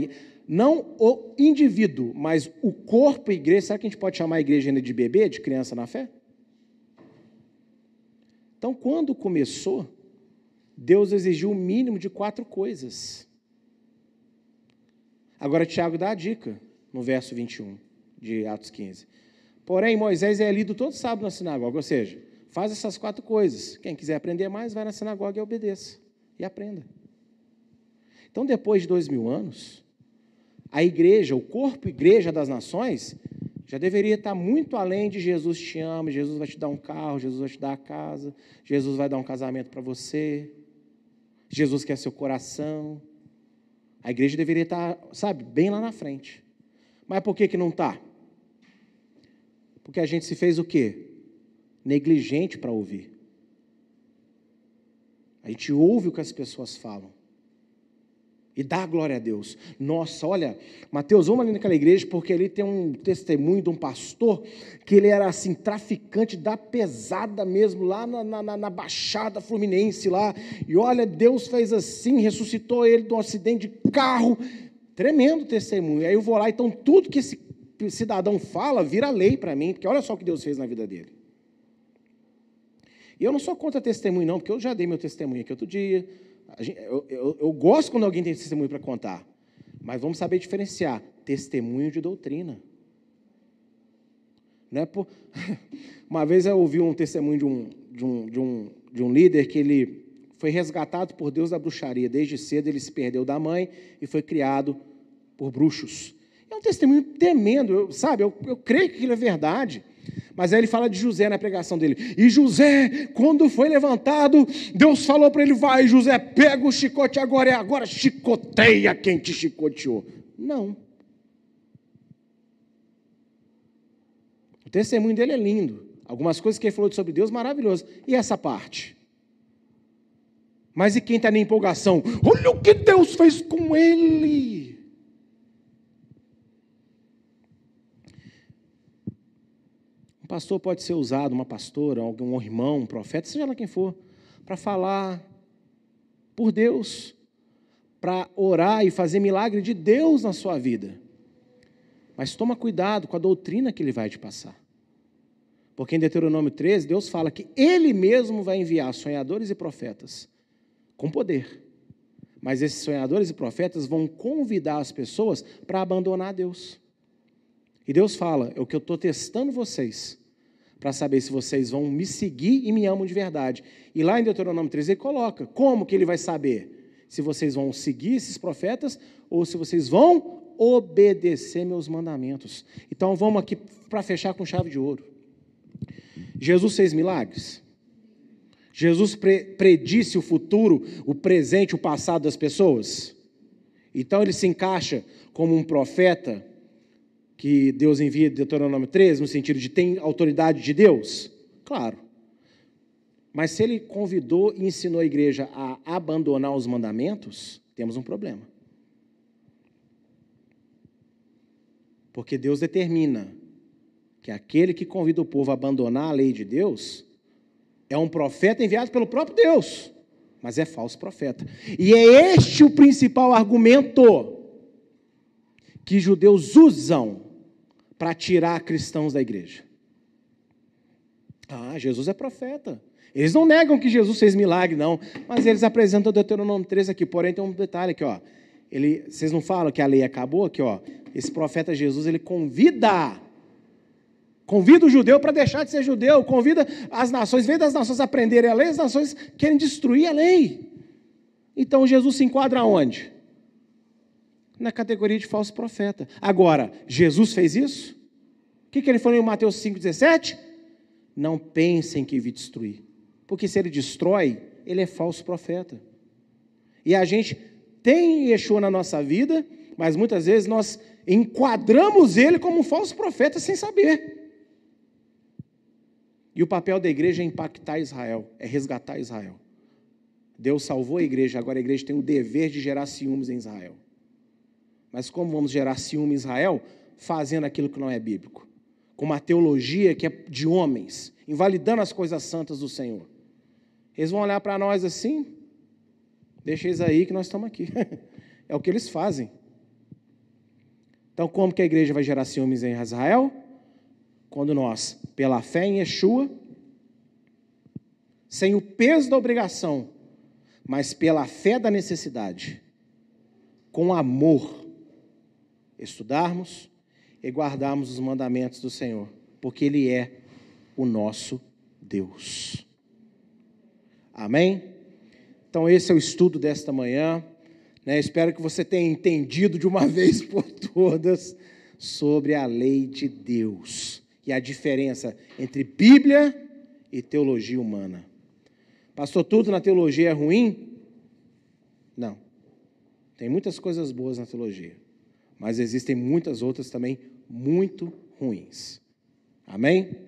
não o indivíduo, mas o corpo e igreja. Será que a gente pode chamar a igreja ainda de bebê, de criança na fé? Então, quando começou, Deus exigiu o mínimo de quatro coisas. Agora, Tiago dá a dica no verso 21 de Atos 15. Porém, Moisés é lido todo sábado na sinagoga, ou seja, faz essas quatro coisas. Quem quiser aprender mais, vai na sinagoga e obedeça. E aprenda. Então, depois de dois mil anos, a igreja, o corpo igreja das nações, já deveria estar muito além de Jesus te ama, Jesus vai te dar um carro, Jesus vai te dar a casa, Jesus vai dar um casamento para você, Jesus quer seu coração. A igreja deveria estar, sabe, bem lá na frente. Mas por que, que não está? Porque a gente se fez o quê? Negligente para ouvir. A gente ouve o que as pessoas falam. E dá glória a Deus. Nossa, olha, Mateus, vamos ali naquela igreja, porque ali tem um testemunho de um pastor que ele era assim, traficante da pesada mesmo, lá na, na, na Baixada Fluminense lá. E olha, Deus fez assim, ressuscitou ele de um acidente de carro. Tremendo testemunho. Aí eu vou lá, então tudo que esse cidadão fala vira lei para mim, porque olha só o que Deus fez na vida dele. E eu não sou contra testemunho, não, porque eu já dei meu testemunho aqui outro dia eu, eu, eu, gosto quando alguém tem testemunho para contar, mas vamos saber diferenciar testemunho de doutrina. Não é por... Uma vez eu ouvi um testemunho de um, de, um, de, um, de um líder que ele foi resgatado por Deus da bruxaria. Desde cedo ele se perdeu da mãe e foi criado por bruxos. É um testemunho tremendo, eu, sabe? Eu, eu creio que aquilo é verdade. Mas aí ele fala de José na pregação dele. E José, quando foi levantado, Deus falou para ele: vai, José, pega o chicote agora, é agora chicoteia quem te chicoteou. Não. O testemunho dele é lindo. Algumas coisas que ele falou sobre Deus, maravilhoso. E essa parte? Mas e quem está na empolgação? Olha o que Deus fez com ele. Um pastor pode ser usado, uma pastora, algum irmão, um profeta, seja lá quem for, para falar por Deus, para orar e fazer milagre de Deus na sua vida. Mas toma cuidado com a doutrina que ele vai te passar. Porque em Deuteronômio 13, Deus fala que ele mesmo vai enviar sonhadores e profetas com poder. Mas esses sonhadores e profetas vão convidar as pessoas para abandonar Deus. E Deus fala: é o que eu estou testando vocês, para saber se vocês vão me seguir e me amam de verdade. E lá em Deuteronômio 13 ele coloca: como que ele vai saber? Se vocês vão seguir esses profetas ou se vocês vão obedecer meus mandamentos. Então vamos aqui para fechar com chave de ouro. Jesus fez milagres. Jesus pre predisse o futuro, o presente, o passado das pessoas. Então ele se encaixa como um profeta que Deus envia de Deuteronômio 13, no sentido de tem autoridade de Deus? Claro. Mas se ele convidou e ensinou a igreja a abandonar os mandamentos, temos um problema. Porque Deus determina que aquele que convida o povo a abandonar a lei de Deus é um profeta enviado pelo próprio Deus, mas é falso profeta. E é este o principal argumento que judeus usam para tirar cristãos da igreja. Ah, Jesus é profeta. Eles não negam que Jesus fez milagre, não, mas eles apresentam o Deuteronômio 13 aqui. Porém, tem um detalhe aqui, ó. Ele, vocês não falam que a lei acabou aqui, ó esse profeta Jesus, ele convida, convida o judeu para deixar de ser judeu, convida as nações, vem das nações aprenderem a lei, as nações querem destruir a lei. Então Jesus se enquadra onde? Na categoria de falso profeta. Agora, Jesus fez isso? O que, que ele falou em Mateus 5,17? Não pensem que vi destruir. Porque se ele destrói, ele é falso profeta. E a gente tem Yeshua na nossa vida, mas muitas vezes nós enquadramos ele como um falso profeta sem saber. E o papel da igreja é impactar Israel, é resgatar Israel. Deus salvou a igreja, agora a igreja tem o dever de gerar ciúmes em Israel. Mas como vamos gerar ciúme em Israel? Fazendo aquilo que não é bíblico. Com uma teologia que é de homens, invalidando as coisas santas do Senhor. Eles vão olhar para nós assim, deixa eles aí que nós estamos aqui. é o que eles fazem. Então, como que a igreja vai gerar ciúmes em Israel? Quando nós, pela fé em Yeshua, sem o peso da obrigação, mas pela fé da necessidade, com amor, estudarmos e guardarmos os mandamentos do Senhor, porque Ele é o nosso Deus. Amém? Então, esse é o estudo desta manhã. Né? Espero que você tenha entendido de uma vez por todas sobre a lei de Deus e a diferença entre Bíblia e teologia humana. Pastor, tudo na teologia é ruim? Não. Tem muitas coisas boas na teologia, mas existem muitas outras também muito ruins. Amém?